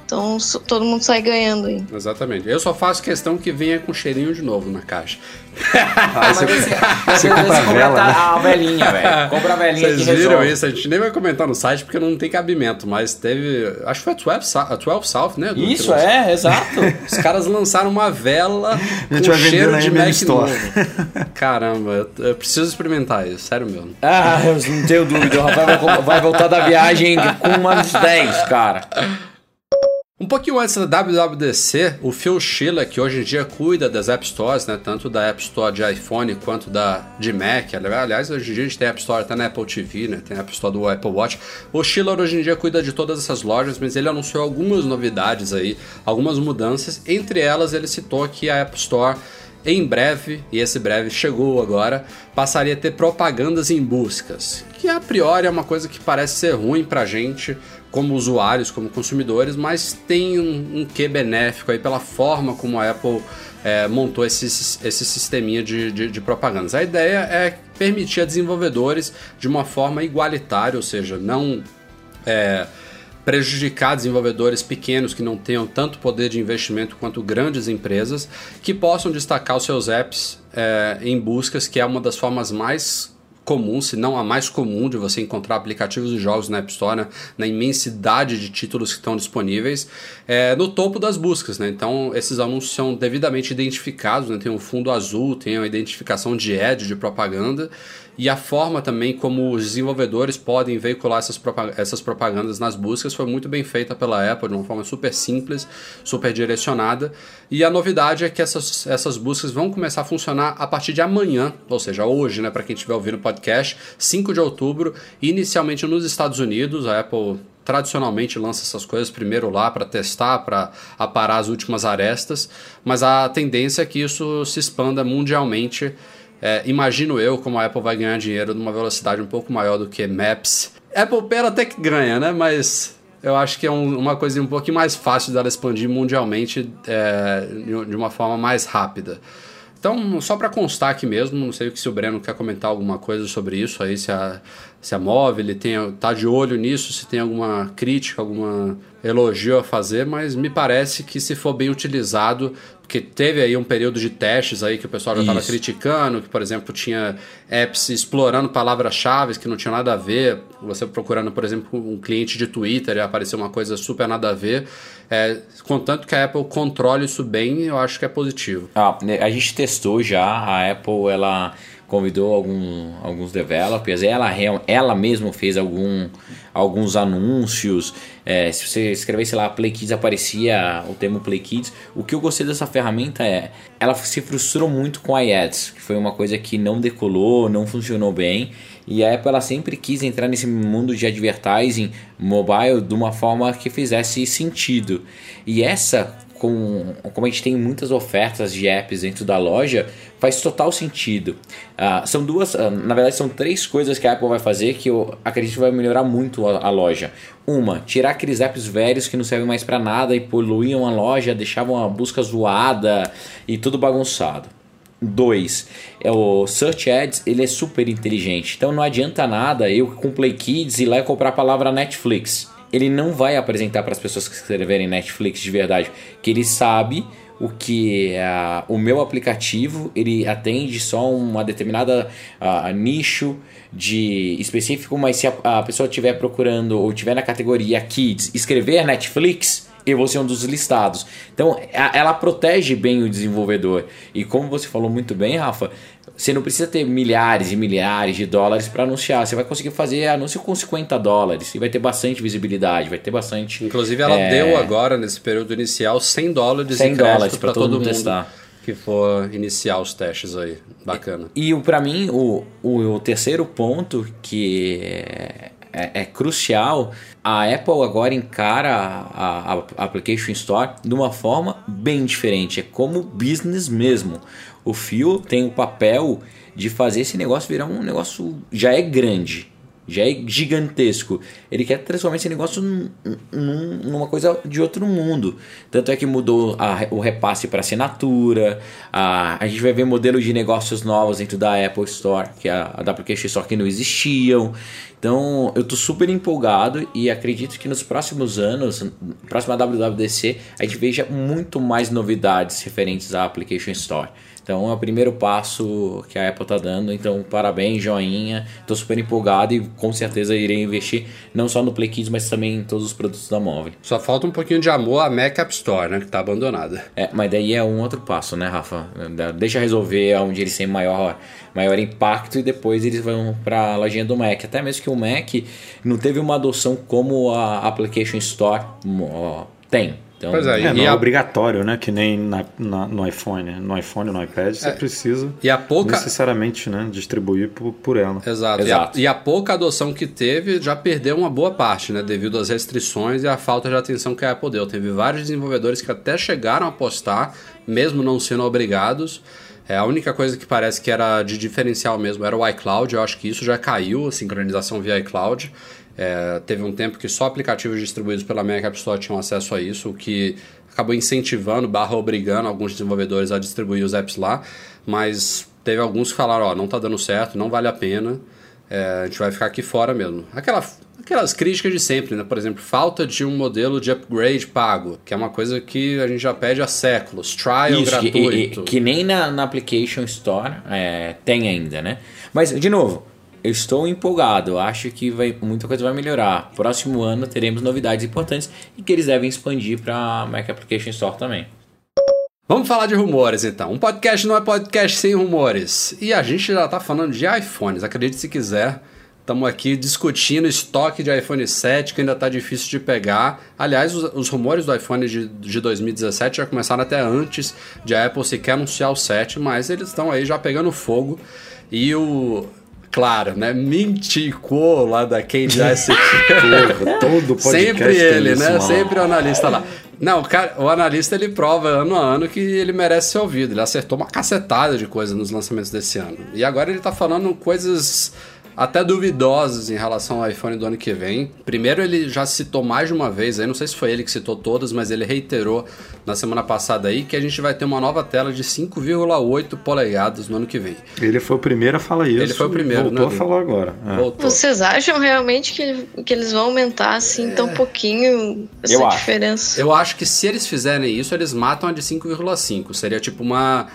Então so- todo mundo sai ganhando aí. Exatamente. Eu só faço questão que venha com cheirinho de novo na caixa. Ah, você, você compra compra vela, né? a velinha, velho. Compra a velinha Vocês que viram resolve. isso? A gente nem vai comentar no site porque não tem cabimento, mas teve. Acho que foi a 12, Sou- a 12 South, né? Edu, Isso, é, exato. Os caras lançaram uma vela A gente com cheiro de Mac Store. novo. Caramba, eu, eu preciso experimentar isso, sério mesmo. Ah, eu não tenho dúvida. O Rafael vai, vai voltar da viagem com umas 10, cara. Um pouquinho antes da WWDC, o Phil Schiller, que hoje em dia cuida das App Stores, né, tanto da App Store de iPhone quanto da de Mac, aliás, hoje em dia a gente tem App Store até na Apple TV, né, tem a App Store do Apple Watch. O Schiller hoje em dia cuida de todas essas lojas, mas ele anunciou algumas novidades aí, algumas mudanças, entre elas ele citou que a App Store em breve, e esse breve chegou agora, passaria a ter propagandas em buscas, que a priori é uma coisa que parece ser ruim pra gente como usuários, como consumidores, mas tem um, um quê benéfico aí pela forma como a Apple é, montou esse, esse sisteminha de, de, de propagandas. A ideia é permitir a desenvolvedores de uma forma igualitária, ou seja, não é, prejudicar desenvolvedores pequenos que não tenham tanto poder de investimento quanto grandes empresas que possam destacar os seus apps é, em buscas, que é uma das formas mais comum, se não a mais comum de você encontrar aplicativos de jogos na App Store, né, na imensidade de títulos que estão disponíveis, é, no topo das buscas. Né? Então, esses anúncios são devidamente identificados, né? tem um fundo azul, tem a identificação de ad, de propaganda, e a forma também como os desenvolvedores podem veicular essas, essas propagandas nas buscas foi muito bem feita pela Apple, de uma forma super simples, super direcionada. E a novidade é que essas, essas buscas vão começar a funcionar a partir de amanhã, ou seja, hoje, né, para quem estiver ouvindo o podcast, 5 de outubro, inicialmente nos Estados Unidos. A Apple tradicionalmente lança essas coisas primeiro lá para testar, para aparar as últimas arestas, mas a tendência é que isso se expanda mundialmente. É, imagino eu como a Apple vai ganhar dinheiro numa velocidade um pouco maior do que Maps. Apple Pay até que ganha, né? Mas eu acho que é um, uma coisa um pouquinho mais fácil dela expandir mundialmente é, de uma forma mais rápida. Então, só para constar aqui mesmo, não sei se o Breno quer comentar alguma coisa sobre isso aí, se a, se a Móvel tem, tá de olho nisso, se tem alguma crítica, alguma elogio a fazer, mas me parece que se for bem utilizado, porque teve aí um período de testes aí que o pessoal já estava criticando, que por exemplo tinha apps explorando palavras-chave que não tinham nada a ver, você procurando por exemplo um cliente de Twitter e apareceu uma coisa super nada a ver, é, contanto que a Apple controle isso bem, eu acho que é positivo. Ah, né, a gente testou já, a Apple ela convidou algum, alguns developers, ela, ela mesma fez algum, alguns anúncios. É, se você escrevesse lá Play Kids, aparecia o termo Play Kids. O que eu gostei dessa ferramenta é, ela se frustrou muito com a iAds, que foi uma coisa que não decolou, não funcionou bem. E a Apple ela sempre quis entrar nesse mundo de advertising mobile de uma forma que fizesse sentido. E essa com, como a gente tem muitas ofertas de apps dentro da loja, faz total sentido. Uh, são duas, uh, na verdade, são três coisas que a Apple vai fazer que eu acredito que vai melhorar muito a, a loja. Uma, tirar aqueles apps velhos que não servem mais para nada e poluíam a loja, deixavam a busca zoada e tudo bagunçado. Dois, é o Search Ads, ele é super inteligente. Então não adianta nada eu com Play Kids ir lá e comprar a palavra Netflix ele não vai apresentar para as pessoas que escreverem Netflix de verdade que ele sabe o que uh, o meu aplicativo ele atende só uma determinada uh, nicho de específico, mas se a, a pessoa estiver procurando ou estiver na categoria Kids, escrever Netflix, eu vou ser um dos listados. Então, ela protege bem o desenvolvedor. E como você falou muito bem, Rafa, você não precisa ter milhares e milhares de dólares para anunciar. Você vai conseguir fazer anúncio com 50 dólares e vai ter bastante visibilidade, vai ter bastante. Inclusive, ela é... deu agora, nesse período inicial, 100 dólares 100 dólares para todo, todo mundo testar. que for iniciar os testes aí. Bacana. E, e para mim, o, o, o, terceiro ponto que é, é, é, crucial, a Apple agora encara a, a, a Application Store de uma forma bem diferente. É como business mesmo. O Fio tem o papel de fazer esse negócio virar um negócio já é grande, já é gigantesco. Ele quer transformar esse negócio num, numa coisa de outro mundo. Tanto é que mudou a, o repasse para assinatura. A, a gente vai ver modelos de negócios novos dentro da Apple Store, que é a, a Store que não existiam. Então eu tô super empolgado e acredito que nos próximos anos, próxima WWDC, a gente veja muito mais novidades referentes à Application Store. Então é o primeiro passo que a Apple está dando. Então, parabéns, joinha. Estou super empolgado e com certeza irei investir não só no Play Kids, mas também em todos os produtos da móvel. Só falta um pouquinho de amor à Mac App Store, né? Que está abandonada. É, mas daí é um outro passo, né, Rafa? Deixa resolver onde eles têm maior, maior impacto e depois eles vão para a lojinha do Mac. Até mesmo que o Mac não teve uma adoção como a Application Store tem. Então, pois é, é não é obrigatório, né? Que nem na, na, no iPhone. No iPhone no iPad você é, precisa e a pouca... necessariamente né, distribuir por, por ela. Exato. Exato. E, a, e, a, pouca adoção que teve já perdeu uma boa parte, né? Devido às restrições e à falta de atenção que a Apple deu. Teve vários desenvolvedores que até chegaram a postar, mesmo não sendo obrigados. É, a única coisa que parece que era de diferencial mesmo era o iCloud. Eu acho que isso já caiu, a sincronização via iCloud. É, teve um tempo que só aplicativos distribuídos pela Mac App Store tinham acesso a isso, o que acabou incentivando, barra obrigando alguns desenvolvedores a distribuir os apps lá, mas teve alguns que falaram, ó, não está dando certo, não vale a pena, é, a gente vai ficar aqui fora mesmo. Aquela, aquelas críticas de sempre, né? Por exemplo, falta de um modelo de upgrade pago, que é uma coisa que a gente já pede há séculos, trial Isso, gratuito. Que, que nem na, na Application Store é, tem ainda, né? Mas, de novo, eu estou empolgado, acho que vai, muita coisa vai melhorar. Próximo ano teremos novidades importantes e que eles devem expandir para Mac Application Store também. Vamos falar de rumores então. Um podcast não é podcast sem rumores. E a gente já está falando de iPhones, acredite se quiser. Estamos aqui discutindo estoque de iPhone 7 que ainda está difícil de pegar. Aliás, os, os rumores do iPhone de, de 2017 já começaram até antes de a Apple sequer anunciar o 7, mas eles estão aí já pegando fogo. E o, claro, né? Minticou lá da Candy Todo podcast Sempre ele, né? Sempre o analista lá. Não, cara, o analista ele prova ano a ano que ele merece ser ouvido. Ele acertou uma cacetada de coisas nos lançamentos desse ano. E agora ele tá falando coisas até duvidosos em relação ao iPhone do ano que vem. Primeiro, ele já citou mais de uma vez, aí não sei se foi ele que citou todas, mas ele reiterou na semana passada aí que a gente vai ter uma nova tela de 5,8 polegadas no ano que vem. Ele foi o primeiro a falar isso. Ele foi o primeiro, voltou né? a falar agora. É. Vocês acham realmente que, que eles vão aumentar assim é. tão pouquinho essa Eu diferença? Acho. Eu acho que se eles fizerem isso, eles matam a de 5,5. Seria tipo uma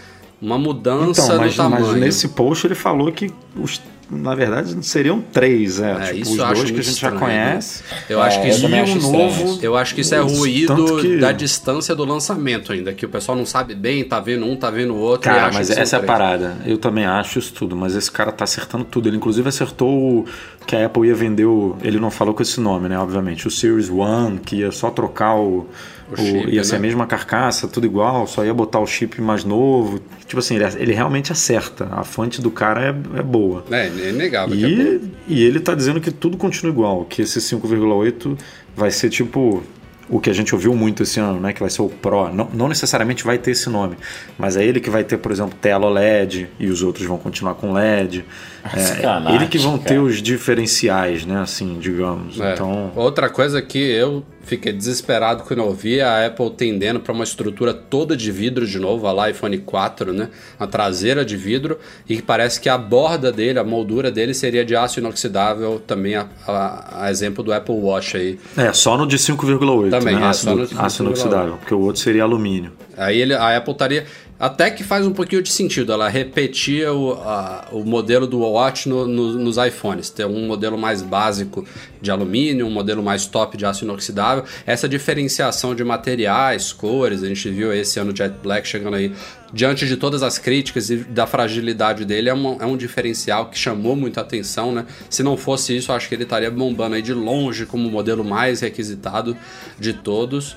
uma mudança então, mas, no tamanho. Mas nesse post ele falou que os na verdade, seriam três, é. É, tipo, isso os eu acho dois que a gente já estranho, né? conhece. Eu acho que É, eu isso o estranho novo. Eu acho que isso é ruído que- da distância do lançamento ainda, que o pessoal não sabe bem, tá vendo um, tá vendo o outro. e Cara, acha mas que essa é a parada. Eu também acho isso tudo, mas esse cara tá acertando tudo. Ele inclusive acertou o- que a Apple ia vender o. Ele não falou com esse nome, né? Obviamente. O Series One, que ia só trocar o. O o- chip, ia ser né? a mesma carcaça, tudo igual, só ia botar o chip mais novo. Tipo assim, ele, ele realmente acerta. A fonte do cara é, é boa. É, é inegável que é. E, e ele tá dizendo que tudo continua igual, que esse 5,8 vai ser tipo o que a gente ouviu muito esse ano, né? Que vai ser o Pro. Não, não necessariamente vai ter esse nome, mas é ele que vai ter, por exemplo, tela OLED e os outros vão continuar com LED. É, ele que vão ter os diferenciais, né? Assim, digamos. É. Então, Outra coisa que eu fiquei desesperado quando eu vi a Apple tendendo para uma estrutura toda de vidro de novo, a lá iPhone 4, né? A traseira de vidro e parece que a borda dele, a moldura dele seria de aço inoxidável, também a, a- a exemplo do Apple Watch aí. é só no de 5,8, Também, né? é, Ácido, só no de aço 5,8. inoxidável, porque o outro seria alumínio. Aí ele, a Apple estaria. Até que faz um pouquinho de sentido. Ela repetia o, a- o modelo do Watch no- no- nos iPhones. Ter um modelo mais básico de alumínio, um modelo mais top de aço inoxidável. Essa diferenciação de materiais, cores, a gente viu esse ano Jet Black chegando aí. Diante de todas as críticas e da fragilidade dele, é, uma- é um diferencial que chamou muita atenção, né? Se não fosse isso, acho que ele estaria bombando aí de longe como o modelo mais requisitado de todos.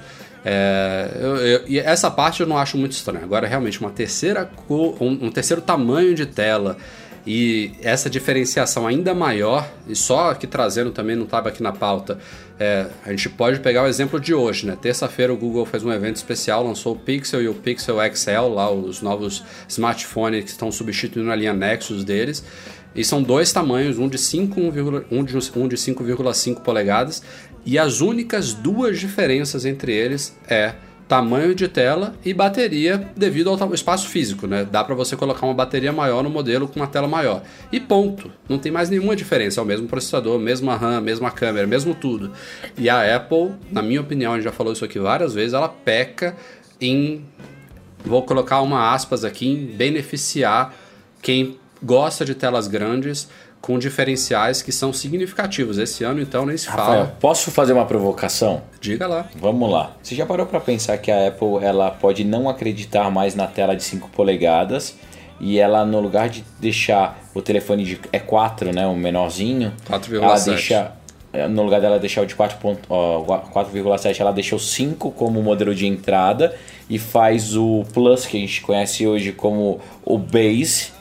É, eu- eu- e essa parte eu não acho muito estranha. Agora, realmente, uma terceira cor, um, um terceiro tamanho de tela e essa diferenciação ainda maior, e só aqui trazendo também, não estava aqui na pauta, é, a gente pode pegar o exemplo de hoje, né? Terça-feira o Google fez um evento especial, lançou o Pixel e o Pixel XL, lá os novos smartphones que estão substituindo a linha Nexus deles. E são dois tamanhos, um de 5, um de, um de 5,5 polegadas. E as únicas duas diferenças entre eles é tamanho de tela e bateria devido ao espaço físico, né? Dá para você colocar uma bateria maior no modelo com uma tela maior. E ponto. Não tem mais nenhuma diferença. É o mesmo processador, mesma RAM, mesma câmera, mesmo tudo. E a Apple, na minha opinião, a gente já falou isso aqui várias vezes, ela peca em vou colocar uma aspas aqui em beneficiar quem gosta de telas grandes com diferenciais que são significativos. Esse ano, então, nem se Rafael, fala. posso fazer uma provocação? Diga lá. Vamos lá. Você já parou para pensar que a Apple ela pode não acreditar mais na tela de 5 polegadas e ela no lugar de deixar o telefone de é 4, né, o menorzinho, 4,7. ela deixa é, no lugar dela deixar o de 4 ponto- ó, 4,7, ela deixa o 5 como modelo de entrada e faz o Plus que a gente conhece hoje como o Base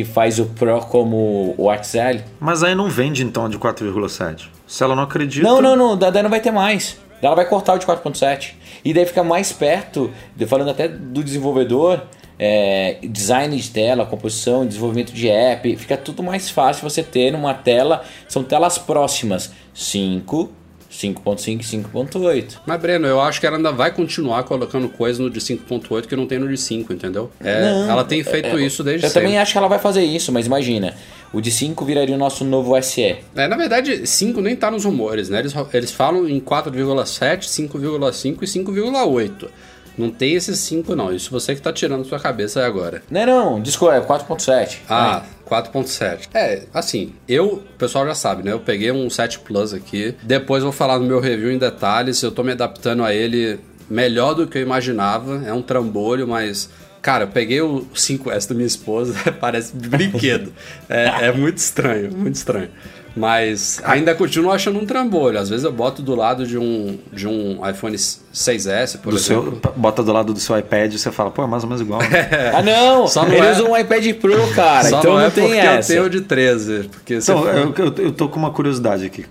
e faz o Pro como o XL. Mas aí não vende então de 4,7. Se ela não acredita. Não, não, não, da- daí não vai ter mais. Ela vai cortar o de 4.7. E daí fica mais perto, falando até do desenvolvedor, é, design de tela, composição, desenvolvimento de app, fica tudo mais fácil você ter numa tela, são telas próximas, 5, 5.5 e 5.8. Mas, Breno, eu acho que ela ainda vai continuar colocando coisa no de 5.8 que não tem no de 5, entendeu? É, Não, ela tem feito é, isso desde Eu sempre. também acho que ela vai fazer isso, mas imagina, o de 5 viraria o nosso novo SE. É, na verdade, 5 nem tá nos rumores, né? Eles, eles falam em 4,7, 5,5 e 5,8. Não tem esses 5, não. Isso você que tá tirando sua cabeça agora. Não, não, desculpa, é 4.7. Ah, 4.7. É, assim, eu, o pessoal já sabe, né? Eu peguei um 7 Plus aqui. Depois vou falar no meu review em detalhes. Eu tô me adaptando a ele melhor do que eu imaginava. É um trambolho, mas. Cara, eu peguei o 5S da minha esposa, parece brinquedo. É, é muito estranho, muito estranho. Mas ainda continuo achando um trambolho. Às vezes eu boto do lado de um, de um iPhone 6S, por Do exemplo. seu, bota do lado do seu iPad e você fala, pô, é mais ou menos igual. né? Ah, não! Só não ele é- usa um iPad Pro, cara. Só então não não, é tem porque essa. eu tenho o de 13. Porque Então, eu, eu, eu tô com uma curiosidade aqui.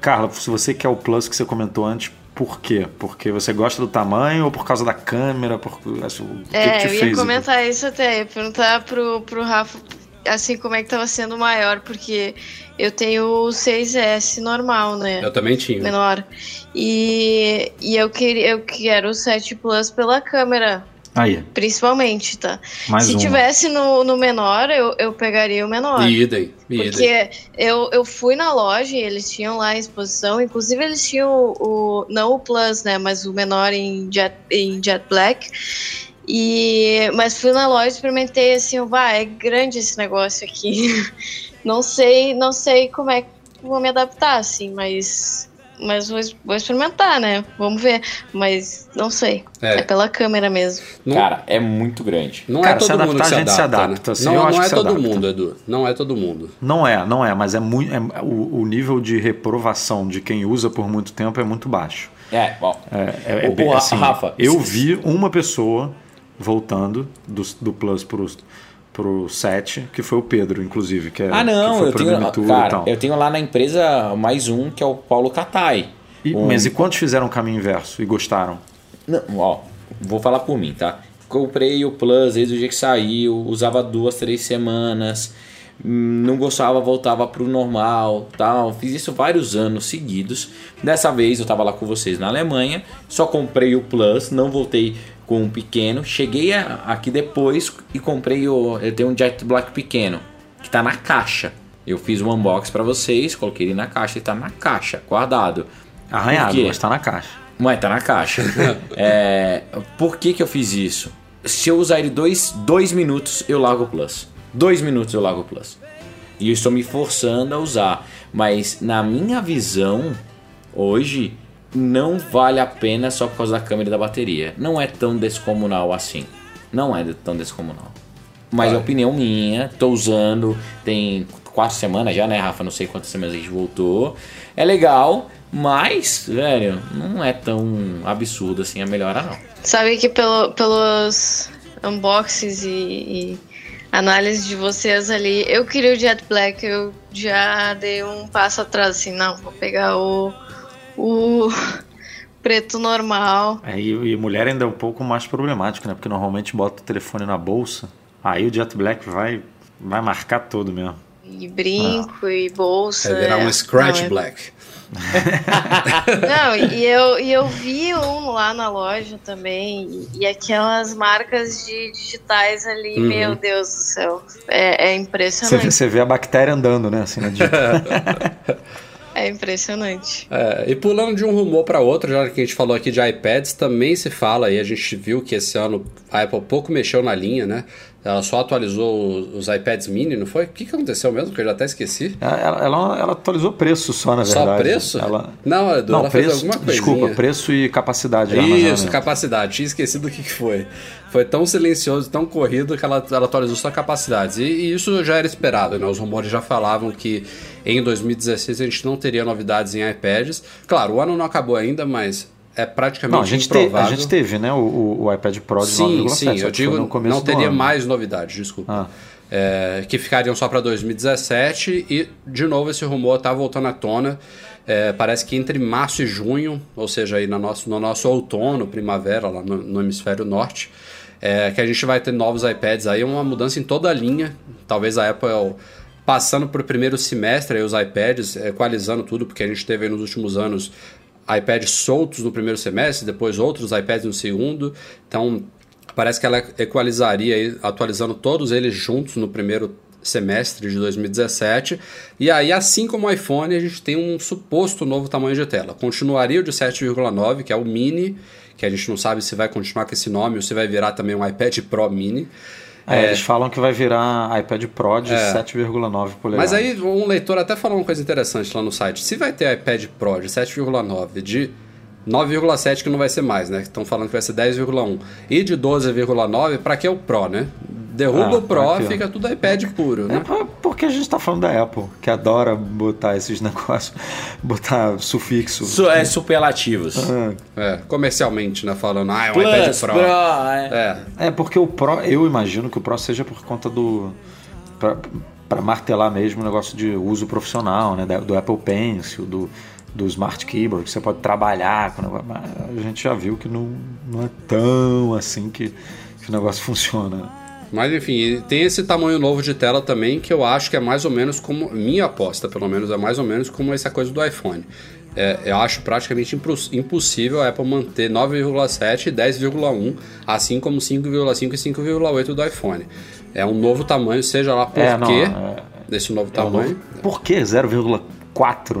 Carla, se você quer o Plus que você comentou antes, por quê? Porque você gosta do tamanho ou por causa da câmera? Por, o que, É, que te eu ia fez? comentar isso até, ia perguntar pro, pro Rafa, assim, como é que tava sendo maior, porque eu tenho o 6S normal, né? eu também tinha. Menor. E, e eu, queria, eu quero o 7 Plus pela câmera, Aí, principalmente, tá? mais Se uma. tivesse no, no menor, eu, eu pegaria o menor. Idem, idem. Porque eu, eu fui na loja e eles tinham lá em exposição, inclusive eles tinham o, o- não o Plus, né, mas o menor em Jet, em Jet Black. E, mas fui na loja, experimentei assim, vai, é grande esse negócio aqui. não sei, não sei como é que vou me adaptar, assim, mas mas vou, vou, experimentar, né? Vamos ver. Mas não sei. É, é pela câmera mesmo. Não, Cara, é muito grande. Não é Cara, é todo mundo que se adapta. Se adapta né? assim, não, não é todo adapta. mundo, Edu. Não é todo mundo. Não é, não é. Mas é muito. É, o, o, nível de reprovação de quem usa por muito tempo é muito baixo. É, bom. É, é, o, bem, assim, Rafa. Eu vi uma pessoa voltando do, do Plus pro, pro 7, que foi o Pedro, inclusive. Que é, ah, não, eu tenho, cara, eu tenho lá na empresa mais um, que é o Paulo Catai. E, um... Mas e quantos fizeram o caminho inverso e gostaram? Não, ó, vou falar por mim, tá? Comprei o Plus desde o dia que saiu, usava duas, três semanas, não gostava, voltava pro normal, tal. Fiz isso vários anos seguidos. Dessa vez eu tava lá com vocês na Alemanha, só comprei o Plus, não voltei com um pequeno. Cheguei a, aqui depois e comprei o. Eu tenho um Jet Black pequeno, que tá na caixa. Eu fiz um unboxing para vocês, coloquei ele na caixa e tá na caixa, guardado. Arranhado, mas tá na caixa. Mas tá na caixa. é, por que, que eu fiz isso? Se eu usar ele dois, dois minutos, eu largo o Plus. Dois minutos eu largo o Plus. E eu estou me forçando a usar. Mas na minha visão, hoje, não vale a pena só por causa da câmera e da bateria. Não é tão descomunal assim. Não é tão descomunal. Mas é opinião minha, tô usando, tem quatro semanas já, né, Rafa? Não sei quantas semanas a gente voltou. É legal, mas, velho, não é tão absurdo assim a melhora, não. Sabe que pelo, pelos unboxings e, e análise de vocês ali, eu queria o Jet Black, eu já dei um passo atrás, assim, não, vou pegar o o preto normal. É, e, e, mulher ainda é um pouco mais problemático, né? Porque normalmente bota o telefone na bolsa, aí o Jet Black vai, vai marcar todo mesmo. E brinco ah. e bolsa. Vai virar é. um Scratch Não, Black. Não, e eu, e eu vi um lá na loja também, e, e aquelas marcas de digitais ali, uhum. meu Deus do céu, é, é impressionante. Você vê, você vê, a bactéria andando, né, assim, na digital. É impressionante. É, e pulando de um rumor para outro, já que a gente falou aqui de iPads, também se fala, e a gente viu que esse ano a Apple pouco mexeu na linha, né? Ela só atualizou os iPads mini, não foi? O que, que aconteceu mesmo? Que eu já até esqueci. Ela, ela, ela atualizou preço só, na verdade. Só preço? Ela... Não, Edu, não, ela preço, fez alguma coisa. Desculpa, preço e capacidade. Isso, capacidade. Tinha esquecido o que, que foi. Foi tão silencioso, tão corrido que ela, ela atualizou só capacidades. E, e, isso já era esperado, né? Os rumores já falavam que em 2016 a gente não teria novidades em iPads. Claro, o ano não acabou ainda, mas é praticamente não, a gente improvável. Te, a gente teve, né, o, o iPad Pro de 9,7. Sim, sim, eu digo, não teria ano. mais novidades, desculpa. Ah. É, que ficariam só para 2017 e, de novo, esse rumor está voltando à tona. É, parece que entre março e junho, ou seja, aí no nosso, no nosso outono, primavera, lá no, no hemisfério norte, é, que a gente vai ter novos iPads aí, uma mudança em toda a linha. Talvez a Apple passando para o primeiro semestre aí, os iPads, equalizando tudo, porque a gente teve nos últimos anos iPads soltos no primeiro semestre, depois outros iPads no segundo. Então, parece que ela equalizaria, atualizando todos eles juntos no primeiro semestre de 2017. E aí, assim como o iPhone, a gente tem um suposto novo tamanho de tela. Continuaria o de 7,9, que é o mini, que a gente não sabe se vai continuar com esse nome ou se vai virar também um iPad Pro mini. É, eles falam que vai virar iPad Pro de é. 7,9 polegadas. Mas aí um leitor até falou uma coisa interessante lá no site. Se vai ter iPad Pro de 7,9 de 9,7 que não vai ser mais, né? Estão falando que vai ser 10,1 e de 12,9 para que é o Pro, né? Derruba ah, o Pro, aqui, fica tudo iPad puro, né? É porque a gente está falando da Apple, que adora botar esses negócios, botar sufixo. Su é, superlativos. Ah. É, comercialmente, né? Falando, ah, é um Plus, iPad Pro. Pro é. é. é, porque o Pro, eu imagino que o Pro seja por conta do. para martelar mesmo o negócio de uso profissional, né? Do Apple Pencil, do, do Smart Keyboard, que você pode trabalhar. Com a gente já viu que não, não é tão assim que, que o negócio funciona. Mas enfim, tem esse tamanho novo de tela também que eu acho que é mais ou menos como. Minha aposta, pelo menos, é mais ou menos como essa coisa do iPhone. É, eu acho praticamente impossível a Apple manter 9,7 e 10,1, assim como 5,5 e 5,8 do iPhone. É um novo tamanho, seja lá por é, quê é, desse novo é tamanho. Novo, por que 0,4,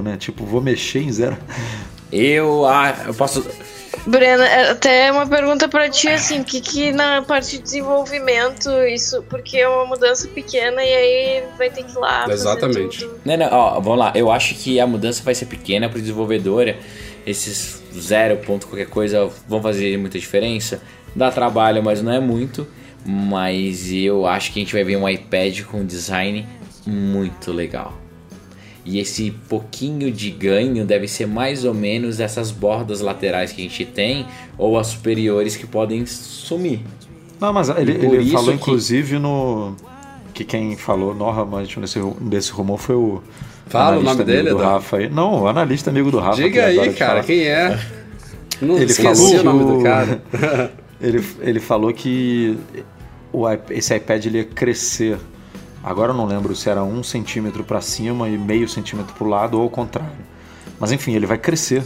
né? Tipo, vou mexer em zero. Eu, ah, eu posso Brena, é até uma pergunta pra ti, assim, que que na parte de desenvolvimento, isso, porque é uma mudança pequena e aí vai ter que ir lá. fazer Exatamente. tudo. Não, não, ó, vamos lá. Eu acho que a mudança vai ser pequena pro desenvolvedor. Esses zero ponto qualquer coisa vão fazer muita diferença. Dá trabalho, mas não é muito. Mas eu acho que a gente vai ver um iPad com design muito legal. E esse pouquinho de ganho deve ser mais ou menos essas bordas laterais que a gente tem ou as superiores que podem sumir. Não, mas ele, ele falou que- inclusive no. Que quem falou normalmente nesse, desse rumor foi o. Fala o nome dele, do Edu. Rafa aí. Não, o analista amigo do Rafa. que Diga aí, cara, quem é? Não Ele esqueci falou o nome que do o- cara. Ele, ele falou que o, esse iPad ele ia crescer. Agora eu não lembro se era um centímetro para cima e meio centímetro para o lado ou ao contrário. Mas enfim, ele vai crescer.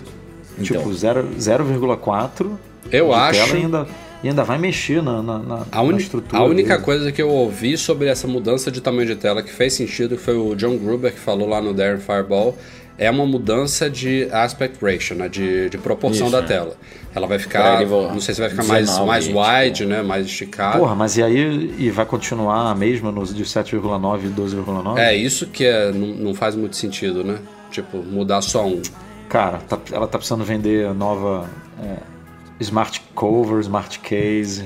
Então. Tipo, zero- 0,4 Eu acho. e ainda, e ainda vai mexer na, na, na- A, na estrutura. a única dele. coisa que eu ouvi sobre essa mudança de tamanho de tela que fez sentido foi o John Gruber que falou lá no Darren Fireball. É uma mudança de aspect ratio, né? De, de proporção Isso, da é. tela. Ela vai ficar. Não sei se vai ficar mais, 19, mais tipo. wide, né? Mais esticado. Porra, mas e aí e vai continuar a mesma nos de 7,9 e 12,9? É isso que é, não, não faz muito sentido, né? Tipo, mudar só um. Cara, tá- ela tá precisando vender a nova é, smart cover, smart case.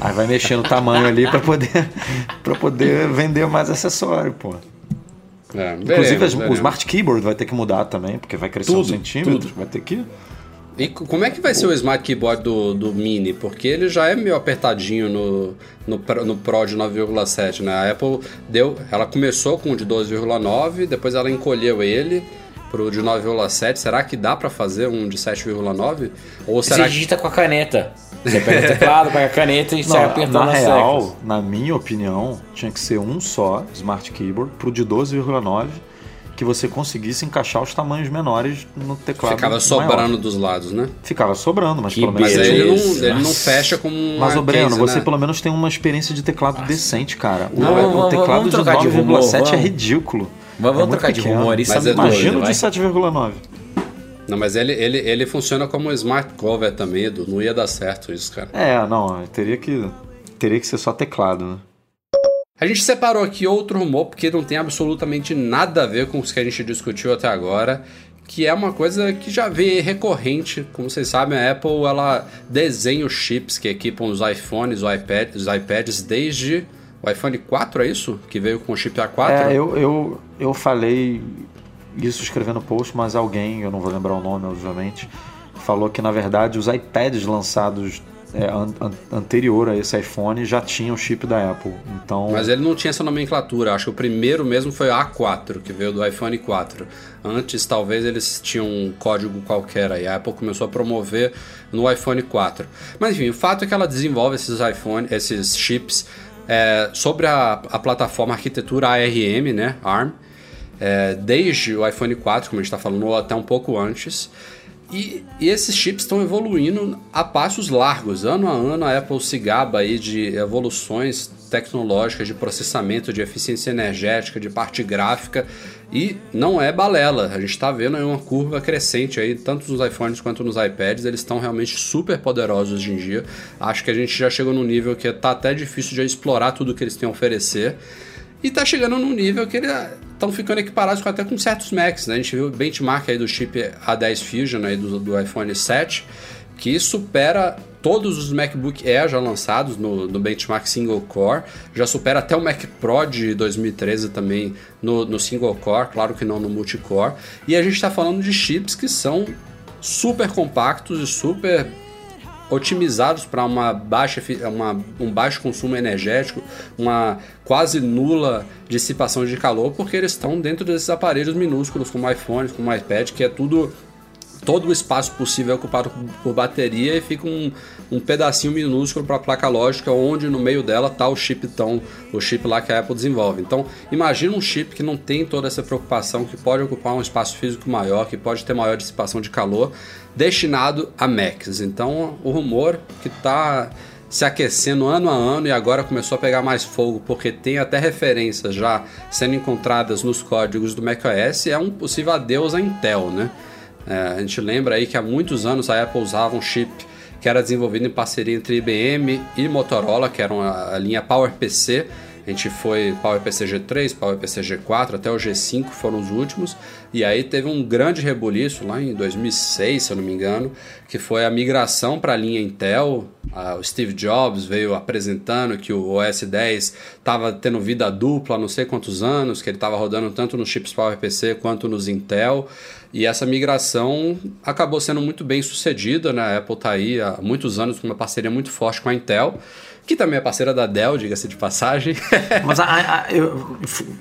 Aí vai mexer no tamanho ali pra poder para poder vender mais acessório, pô. É, Inclusive veremos, o veremos. smart keyboard vai ter que mudar também, porque vai crescer Tudo, um centímetro, tudo. vai ter que E como é que vai ser o Smart Keyboard do, do Mini? Porque ele já é meio apertadinho no, no, no Pro de 9,7, né? A Apple deu... Ela começou com o de 12,9, depois ela encolheu ele pro de 9,7. Será que dá pra fazer um de 7,9? Ou será Você que... digita com a caneta. Você pega o teclado, pega a caneta e sai Não, apertando na as real, teclas. na minha opinião, tinha que ser um só smart keyboard pro de 12,9 que você conseguisse encaixar os tamanhos menores no teclado. Ficava maior. sobrando dos lados, né? Ficava sobrando, mas Que pelo Mas menos aí ele não, ele não fecha como um Mas, ô Breno, você né? pelo menos tem uma experiência de teclado decente, cara. O, Não, o vamos- teclado vamos de trocar de rumor, 9,7 é vamos. ridículo. Mas É vamos muito trocar de pequeno. rumor, isso Mas é é Imagina de vai. 7,9. Não, mas ele, ele, ele funciona como um Smart Cover também, Edu. Não ia dar certo isso, cara. É, não, teria que, teria que ser só teclado, né? A gente separou aqui outro rumor porque não tem absolutamente nada a ver com os que a gente discutiu até agora, que é uma coisa que já vem recorrente. Como vocês sabem, a Apple ela desenha os chips que equipam os iPhones, os iPads, os iPads desde o iPhone 4, é isso? Que veio com o chip A4? É, eu, eu, eu falei isso escrevendo post, mas alguém, eu não vou lembrar o nome, obviamente, falou que na verdade os iPads lançados é, an- an- anterior a esse iPhone já tinham o chip da Apple. Então, Mas ele não tinha essa nomenclatura. Acho que o primeiro mesmo foi o A4, que veio do iPhone 4. Antes, talvez eles tinham um código qualquer aí. A Apple começou a promover no iPhone 4. Mas enfim, o fato é que ela desenvolve esses iPhone, esses chips é, sobre a, a plataforma arquitetura ARM, né, ARM, é, desde o iPhone 4, como a gente está falando, ou até um pouco antes. E, e esses chips estão evoluindo a passos largos. Ano a ano a Apple se gaba aí de evoluções tecnológicas, de processamento, de eficiência energética, de parte gráfica. E não é balela. A gente está vendo aí uma curva crescente aí, tanto nos iPhones quanto nos iPads. Eles estão realmente super poderosos hoje em dia. Acho que a gente já chegou num nível que tá até difícil de explorar tudo que eles têm a oferecer. E tá chegando num nível que eles estão ficando equiparados até com certos Macs, né? A gente viu o benchmark aí do chip A10 Fusion aí do, do iPhone 7, que supera todos os MacBook Air já lançados no, no benchmark single core, já supera até o Mac Pro de 2013 também no, no single core, claro que não no multicore. E a gente está falando de chips que são super compactos e super otimizados para uma baixa, uma, um baixo consumo energético, uma quase nula dissipação de calor, porque eles estão dentro desses aparelhos minúsculos, como iPhone, como iPad, que é tudo todo o espaço possível é ocupado por bateria e fica um, um pedacinho minúsculo para a placa lógica, onde no meio dela está o chip tão, o chip lá que a Apple desenvolve. Então, imagina um chip que não tem toda essa preocupação, que pode ocupar um espaço físico maior, que pode ter maior dissipação de calor, destinado a Macs. Então, o rumor que está se aquecendo ano a ano e agora começou a pegar mais fogo porque tem até referências já sendo encontradas nos códigos do macOS é um possível adeus à Intel, né? É, a gente lembra aí que há muitos anos a Apple usava um chip que era desenvolvido em parceria entre IBM e Motorola, que era a linha PowerPC, a gente foi PowerPC G3, PowerPC G4, até o G5 foram os últimos. E aí teve um grande rebuliço lá em 2006, se eu não me engano, que foi a migração para a linha Intel. o Steve Jobs veio apresentando que o OS 10 estava tendo vida dupla há não sei quantos anos, que ele estava rodando tanto nos chips PowerPC quanto nos Intel. E essa migração acabou sendo muito bem sucedida, né? A Apple está aí há muitos anos com uma parceria muito forte com a Intel que também é parceira da Dell, diga-se de passagem. mas a, a, eu,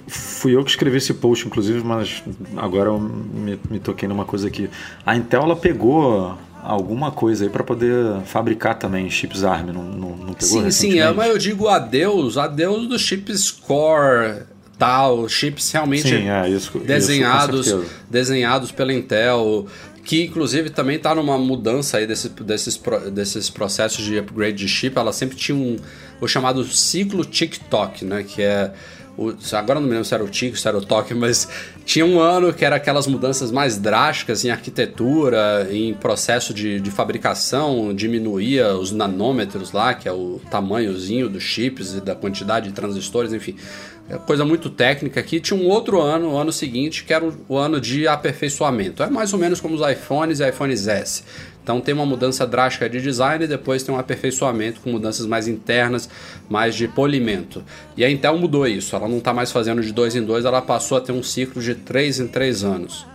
fui eu que escrevi esse post, inclusive, mas agora eu me, me toquei numa coisa aqui. A Intel ela pegou alguma coisa aí para poder fabricar também chips ARM, não, não, não pegou Sim, sim, é, mas eu digo adeus, adeus dos chips Core tal, chips realmente sim, é, isso, desenhados, isso, desenhados pela Intel, que inclusive também está numa mudança aí desse, desses, desses processos de upgrade de chip. Ela sempre tinha um, o chamado ciclo TikTok, né? Que é. O, agora não me lembro se era o TIC, se era o TOC, mas tinha um ano que era aquelas mudanças mais drásticas em arquitetura, em processo de, de fabricação, diminuía os nanômetros lá, que é o tamanhozinho dos chips e da quantidade de transistores, enfim é coisa muito técnica aqui. Tinha um outro ano, o ano seguinte, que era o, ano de aperfeiçoamento. É mais ou menos como os iPhones e iPhones S. Então tem uma mudança drástica de design e depois tem um aperfeiçoamento com mudanças mais internas, mais de polimento. E a Intel mudou isso, ela não está mais fazendo de dois em dois, ela passou a ter um ciclo de três em três anos.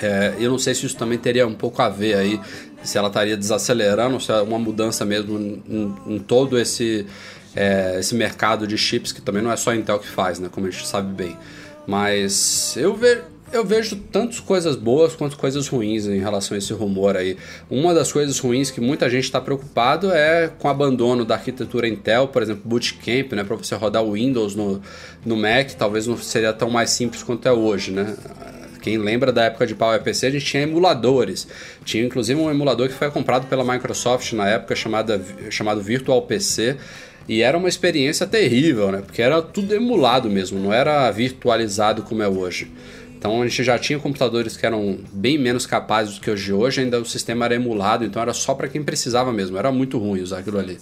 É, eu não sei se isso também teria um pouco a ver aí, se ela estaria desacelerando, se é uma mudança mesmo em, em todo esse é, esse mercado de chips, que também não é só a Intel que faz, né, como a gente sabe bem. Mas eu vejo, eu vejo tantas coisas boas quanto coisas ruins em relação a esse rumor aí. Uma das coisas ruins que muita gente está preocupado é com o abandono da arquitetura Intel, por exemplo, Bootcamp, né, para você rodar o Windows no, no Mac, talvez não seria tão mais simples quanto é hoje, né? Quem lembra da época de PowerPC, a gente tinha emuladores. Tinha inclusive um emulador que foi comprado pela Microsoft na época chamada, chamado Virtual PC e era uma experiência terrível, né? Porque era tudo emulado mesmo, não era virtualizado como é hoje. Então a gente já tinha computadores que eram bem menos capazes do que hoje. Hoje ainda o sistema era emulado, então era só para quem precisava mesmo. Era muito ruim usar aquilo ali.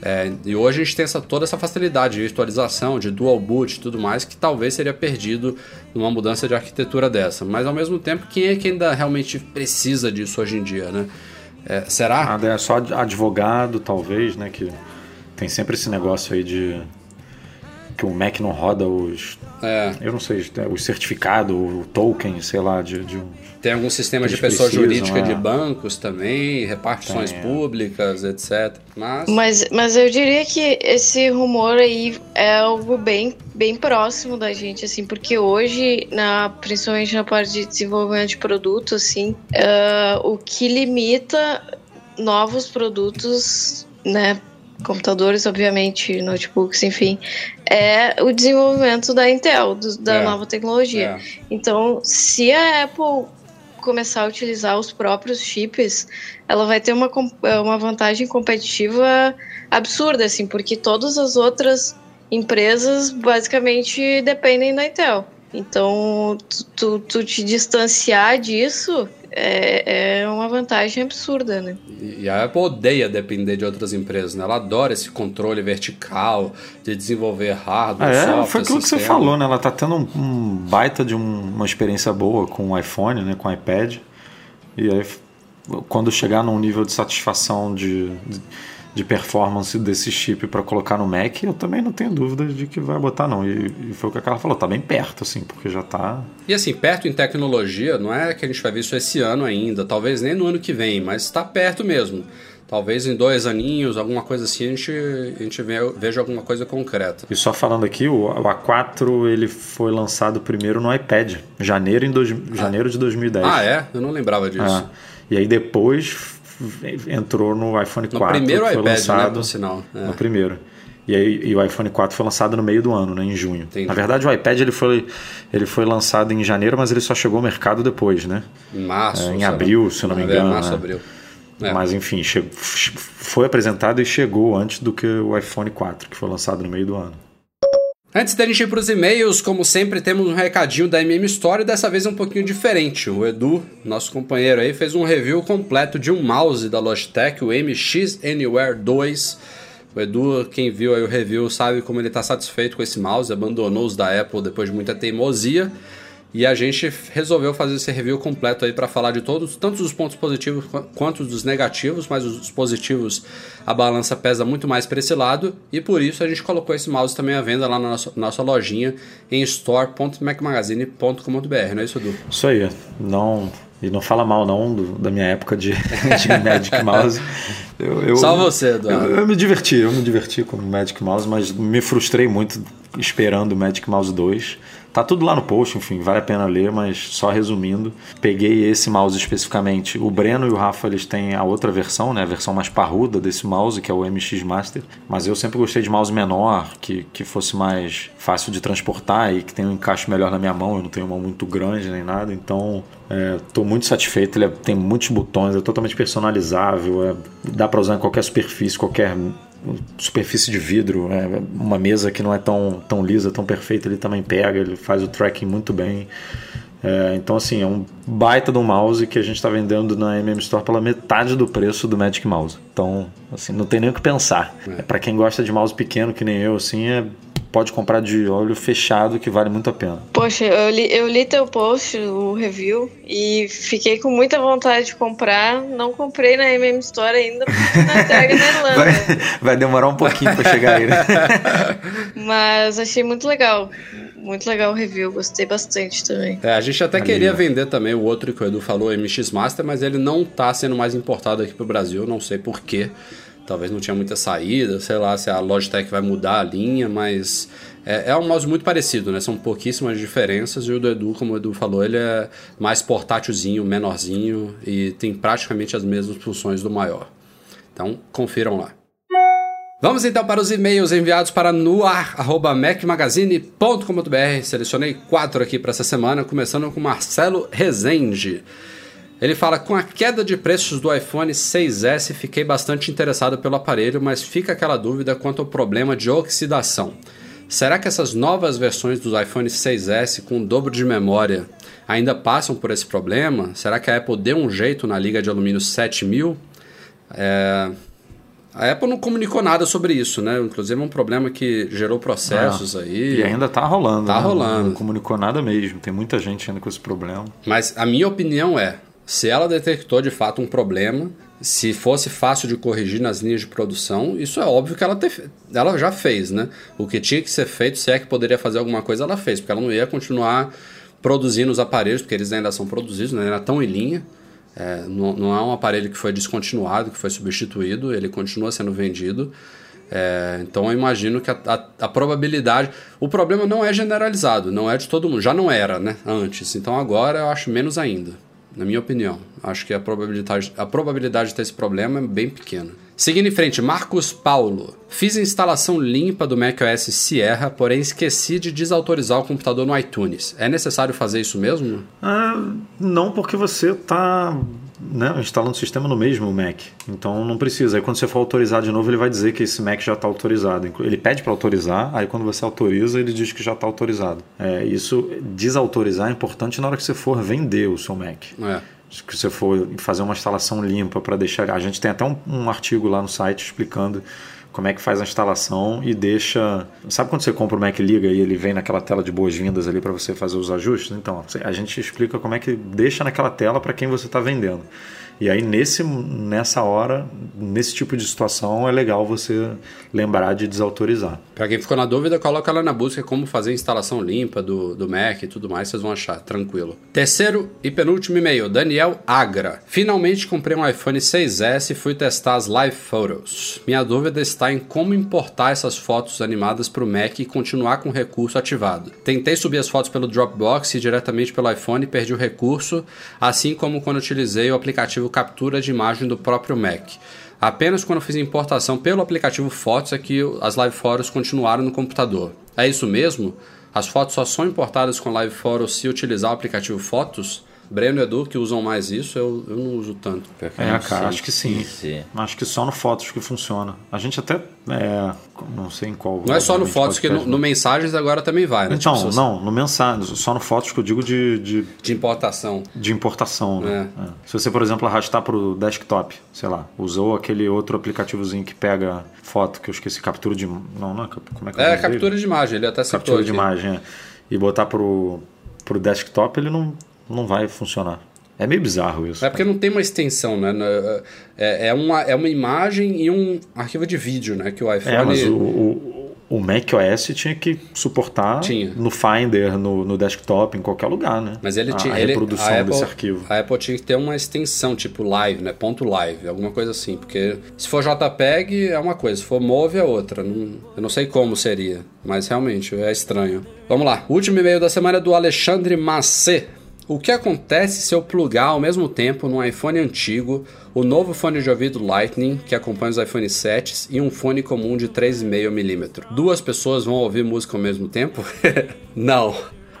É, e hoje a gente tem essa, toda essa facilidade de virtualização, de dual boot e tudo mais, que talvez seria perdido numa mudança de arquitetura dessa. Mas ao mesmo tempo, quem é que ainda realmente precisa disso hoje em dia, né? É, será? Ah, é só advogado, talvez, né? Que tem sempre esse negócio aí de que o Mac não roda os. É. Eu não sei, os certificados, o token, sei lá, de, de um. Tem algum sistema de pessoa jurídica é. de bancos também, repartições Tem, é. públicas, etc. Mas... mas... Mas eu diria que esse rumor aí é algo bem, bem próximo da gente, assim, porque hoje, na, principalmente na parte de desenvolvimento de produto, assim, uh, o que limita novos produtos, né, computadores, obviamente, notebooks, enfim, é o desenvolvimento da Intel, do, da é. nova tecnologia. É. Então, se a Apple começar a utilizar os próprios chips, ela vai ter uma, uma vantagem competitiva absurda, assim, porque todas as outras empresas basicamente dependem da Intel. Então, tu, tu, tu te distanciar disso é, é uma vantagem absurda, né? E a Apple odeia depender de outras empresas, né? Ela adora esse controle vertical de desenvolver hardware, é, software, Foi aquilo sistema. que você falou, né? Ela tá tendo um, um baita de um, uma experiência boa com o iPhone, né? Com o iPad. E aí, quando chegar num nível de satisfação de, de de performance desse chip para colocar no Mac, eu também não tenho dúvida de que vai botar não. E, e foi o que a Carla falou, tá bem perto assim, porque já tá E assim, perto em tecnologia, não é que a gente vai ver isso esse ano ainda, talvez nem no ano que vem, mas está perto mesmo. Talvez em dois aninhos, alguma coisa assim, a gente, a gente veja alguma coisa concreta. E só falando aqui, o, o A4 ele foi lançado primeiro no iPad, janeiro, em dois, ah. janeiro de 2010. Ah, é? Eu não lembrava disso. Ah. E aí depois entrou no iPhone 4. No primeiro foi iPad, né, lançado, né, por sinal. É. No primeiro. E, aí, e o iPhone 4 foi lançado no meio do ano, né, em junho. Entendi. Na verdade, o iPad ele foi, ele foi lançado em janeiro, mas ele só chegou ao mercado depois, né? Em março. É, em abril, se não me engano. Março, né? abril. É. Mas enfim, chegou, foi apresentado e chegou antes do que o iPhone 4, que foi lançado no meio do ano. Antes da gente ir para os e-mails, como sempre, temos um recadinho da MM Store, dessa vez um pouquinho diferente. O Edu, nosso companheiro aí, fez um review completo de um mouse da Logitech, o MX Anywhere 2. O Edu, quem viu aí o review, sabe como ele está satisfeito com esse mouse, abandonou os da Apple depois de muita teimosia. E a gente resolveu fazer esse review completo aí para falar de todos, tanto dos pontos positivos quanto dos negativos, mas os positivos a balança pesa muito mais para esse lado e por isso a gente colocou esse mouse também à venda lá na nossa, nossa lojinha em store.macmagazine.com.br, não é isso, Edu? Isso aí, não e não fala mal não do, da minha época de, de Magic Mouse. Eu, eu, Só você, Eduardo. Eu, eu, me diverti, eu me diverti com o Magic Mouse, mas me frustrei muito esperando o Magic Mouse 2. Tá tudo lá no post, enfim, vale a pena ler, mas só resumindo, peguei esse mouse especificamente. O Breno e o Rafa, eles têm a outra versão, né, a versão mais parruda desse mouse, que é o MX Master, mas eu sempre gostei de mouse menor, que, que fosse mais fácil de transportar e que tenha um encaixe melhor na minha mão, eu não tenho uma muito grande nem nada, então estou é, muito satisfeito, ele é, tem muitos botões, é totalmente personalizável, é, dá para usar em qualquer superfície, qualquer superfície de vidro, né? uma mesa que não é tão, tão lisa, tão perfeita, ele também pega, ele faz o tracking muito bem. É, então, assim, é um baita do mouse que a gente está vendendo na MM Store pela metade do preço do Magic Mouse. Então, assim, não tem nem o que pensar. É. é para quem gosta de mouse pequeno, que nem eu, assim, é pode comprar de olho fechado que vale muito a pena. Poxa, eu li, eu li teu post, o review, e fiquei com muita vontade de comprar. Não comprei na MM Store ainda porque não entrega na Irlanda. Vai, vai demorar um pouquinho para chegar aí, né? Mas achei muito legal. Muito legal o review, gostei bastante também. É, a gente até queria vender também o outro que o Edu falou, o MX Master, mas ele não tá sendo mais importado aqui pro Brasil, não sei porquê talvez não tinha muita saída, sei lá se a Logitech vai mudar a linha, mas é, é um mouse muito parecido, né? São pouquíssimas diferenças e o do Edu, como o Edu falou, ele é mais portátilzinho, menorzinho e tem praticamente as mesmas funções do maior. Então, confiram lá. Vamos então para os e-mails enviados para noar.mecmagazine.com.br. Selecionei quatro aqui para essa semana, começando com Marcelo Rezende. Ele fala: com a queda de preços do iPhone 6S, fiquei bastante interessado pelo aparelho, mas fica aquela dúvida quanto ao problema de oxidação. Será que essas novas versões dos iPhone 6S com o dobro de memória ainda passam por esse problema? Será que a Apple deu um jeito na liga de alumínio 7000? É... A Apple não comunicou nada sobre isso, né? Inclusive é um problema que gerou processos ah, aí. E ainda tá rolando. Tá né? rolando. Não comunicou nada mesmo. Tem muita gente ainda com esse problema. Mas a minha opinião é, se ela detectou de fato um problema, se fosse fácil de corrigir nas linhas de produção, isso é óbvio que ela, te, ela já fez, né? O que tinha que ser feito, se é que poderia fazer alguma coisa, ela fez, porque ela não ia continuar produzindo os aparelhos, porque eles ainda são produzidos, né? ainda estão em linha. É, não, não é um aparelho que foi descontinuado, que foi substituído, ele continua sendo vendido. É, então eu imagino que a, a, a, probabilidade. O problema não é generalizado, não é de todo mundo. Já não era, né? Antes. Então agora eu acho menos ainda na minha opinião. Acho que a probabilidade, a probabilidade de ter esse problema é bem pequena. Seguindo em frente, Marcos Paulo. Fiz a instalação limpa do macOS Sierra, porém esqueci de desautorizar o computador no iTunes. É necessário fazer isso mesmo? Ah, não, porque você está né, instalando o sistema no mesmo Mac. Então não precisa. Aí quando você for autorizar de novo, ele vai dizer que esse Mac já está autorizado. Ele pede para autorizar, aí quando você autoriza, ele diz que já está autorizado. É, isso, desautorizar é importante na hora que você for vender o seu Mac. É. Que você for fazer uma instalação limpa para deixar. A gente tem até um, um artigo lá no site explicando como é que faz a instalação e deixa. Sabe quando você compra o Mac liga e ele vem naquela tela de boas-vindas ali para você fazer os ajustes? Então, a gente explica como é que deixa naquela tela para quem você está vendendo. E aí, nesse, nessa hora, nesse tipo de situação, é legal você lembrar de desautorizar. Para quem ficou na dúvida, coloca lá na busca como fazer a instalação limpa do, do Mac e tudo mais, vocês vão achar, tranquilo. Terceiro e penúltimo e-mail, Daniel Agra. Finalmente comprei um iPhone 6S e fui testar as Live Photos. Minha dúvida está em como importar essas fotos animadas para o Mac e continuar com o recurso ativado. Tentei subir as fotos pelo Dropbox e diretamente pelo iPhone e perdi o recurso, assim como quando utilizei o aplicativo captura de imagem do próprio Mac. Apenas quando fiz importação pelo aplicativo Fotos é que as Live Photos continuaram no computador. É isso mesmo? As fotos só são importadas com Live Photos se utilizar o aplicativo Fotos? Breno e Edu que usam mais isso, eu, eu não uso tanto. É, não cara, acho que sim. dizer. Acho que só no Fotos que funciona. A gente até. é, não sei em qual. Não é só no Fotos, que no, no Mensagens agora também vai, né? Então, Tipo, não, no mensagem, só no Fotos que eu digo de, de, De importação. de importação. Né? É. Se você, por exemplo, arrastar para o desktop, sei lá, usou aquele outro aplicativozinho que pega foto, que eu esqueci, captura de. Não, não é. Como é que é É, nome dele? captura de imagem, ele até citou captura de aqui. imagem, é. E botar pro, pro desktop, ele não, não vai funcionar. É meio bizarro isso. É porque não tem uma extensão, né? É, é, uma, é uma imagem e um arquivo de vídeo, né? Que o iPhone. É, mas o, o, o Mac OS tinha que suportar Tinha. no Finder, no, no desktop, em qualquer lugar, né? Mas ele a, tinha. a ele- reprodução a Apple, desse arquivo. A Apple tinha que ter uma extensão, tipo live, né? Ponto live, alguma coisa assim. Porque se for JPEG é uma coisa, se for Move é outra. Não- eu não sei como seria, mas realmente é estranho. Vamos lá. Último e-mail da semana é do Alexandre Macê. O que acontece se eu plugar ao mesmo tempo num iPhone antigo, o novo fone de ouvido Lightning, que acompanha os iPhone 7 e um fone comum de 3,5mm? Duas pessoas vão ouvir música ao mesmo tempo? Não.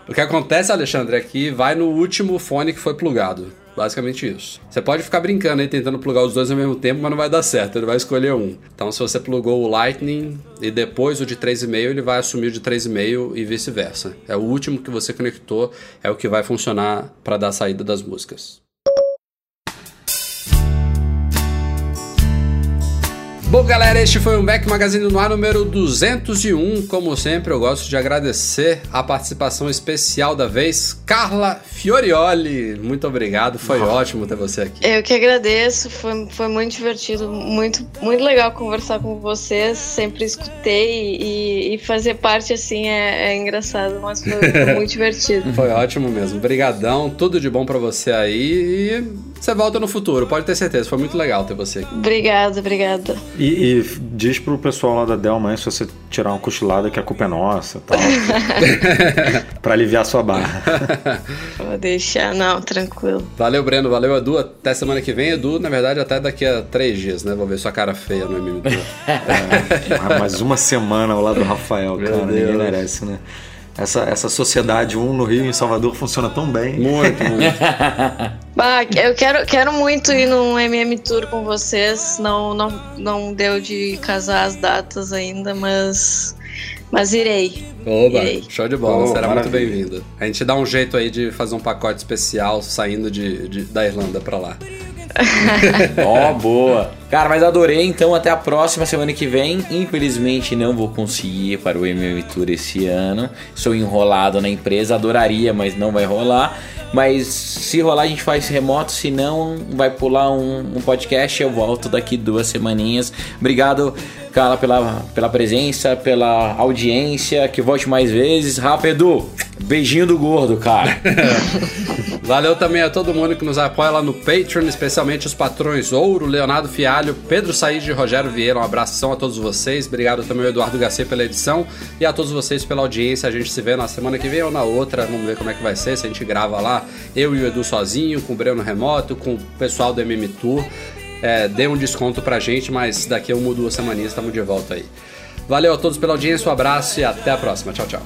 O que acontece, Alexandre, é que vai no último fone que foi plugado. Basicamente isso. Você pode ficar brincando aí tentando plugar os dois ao mesmo tempo, mas não vai dar certo, ele vai escolher um. Então, se você plugou o Lightning e depois o de 3,5, ele vai assumir o de 3,5 e vice-versa. É o último que você conectou, é o que vai funcionar para dar saída das músicas. Bom, galera, este foi o Mac Magazine no ar número 201. Como sempre, eu gosto de agradecer a participação especial da vez, Carla Fiorioli. Muito obrigado, foi ótimo ter você aqui. Eu que agradeço, foi, foi muito divertido, muito, muito legal conversar com vocês. Sempre escutei e, e fazer parte assim é, é engraçado, mas foi, foi muito divertido. Foi ótimo mesmo. Obrigadão, tudo de bom pra você aí e você volta no futuro, pode ter certeza. Foi muito legal ter você aqui. Obrigada, obrigada. E, e diz pro pessoal lá da Delma aí, se você tirar uma cochilada que a culpa é nossa tal. pra aliviar a sua barra. Vou deixar, não, tranquilo. Valeu, Breno. Valeu, Edu. Até semana que vem. Edu, na verdade, até daqui a três dias, né? Vou ver sua cara feia no MMT. Ah, Mais uma semana ao lado do Rafael, Meu cara. Ninguém Deus. merece, né? Essa, essa sociedade, um no Rio e em Salvador, funciona tão bem. muito, muito. Bah, eu quero, quero muito ir num MM Tour com vocês. Não, não, não deu de casar as datas ainda, mas, mas irei. Oba, Irei. show de bola, Oh, será muito maravilha. bem-vindo. A gente dá um jeito aí de fazer um pacote especial saindo de, de- da Irlanda pra lá. Ó, boa. Cara, mas adorei, então até a próxima semana que vem. Infelizmente não vou conseguir ir para o MM Tour esse ano. Sou enrolado na empresa, adoraria, mas não vai rolar. Mas se rolar a gente faz remoto, se não vai pular um, um podcast, eu volto daqui duas semaninhas. Obrigado, Carla, pela, pela presença, pela audiência, que volte mais vezes. Edu, beijinho do gordo, cara. Valeu também a todo mundo que nos apoia lá no Patreon, especialmente os patrões Ouro, Leonardo Pedro Said e Rogério Vieira. Um abração a todos vocês. Obrigado também ao Eduardo Garcia pela edição e a todos vocês pela audiência. A gente se vê na semana que vem ou na outra. Vamos ver como é que vai ser. Se a gente grava lá, eu e o Edu sozinho, com o Breno remoto, com o pessoal do MM Tour. É, dê um desconto pra gente, mas daqui a uma ou duas semaninhas estamos de volta aí. Valeu a todos pela audiência, um abraço e até a próxima. Tchau, tchau.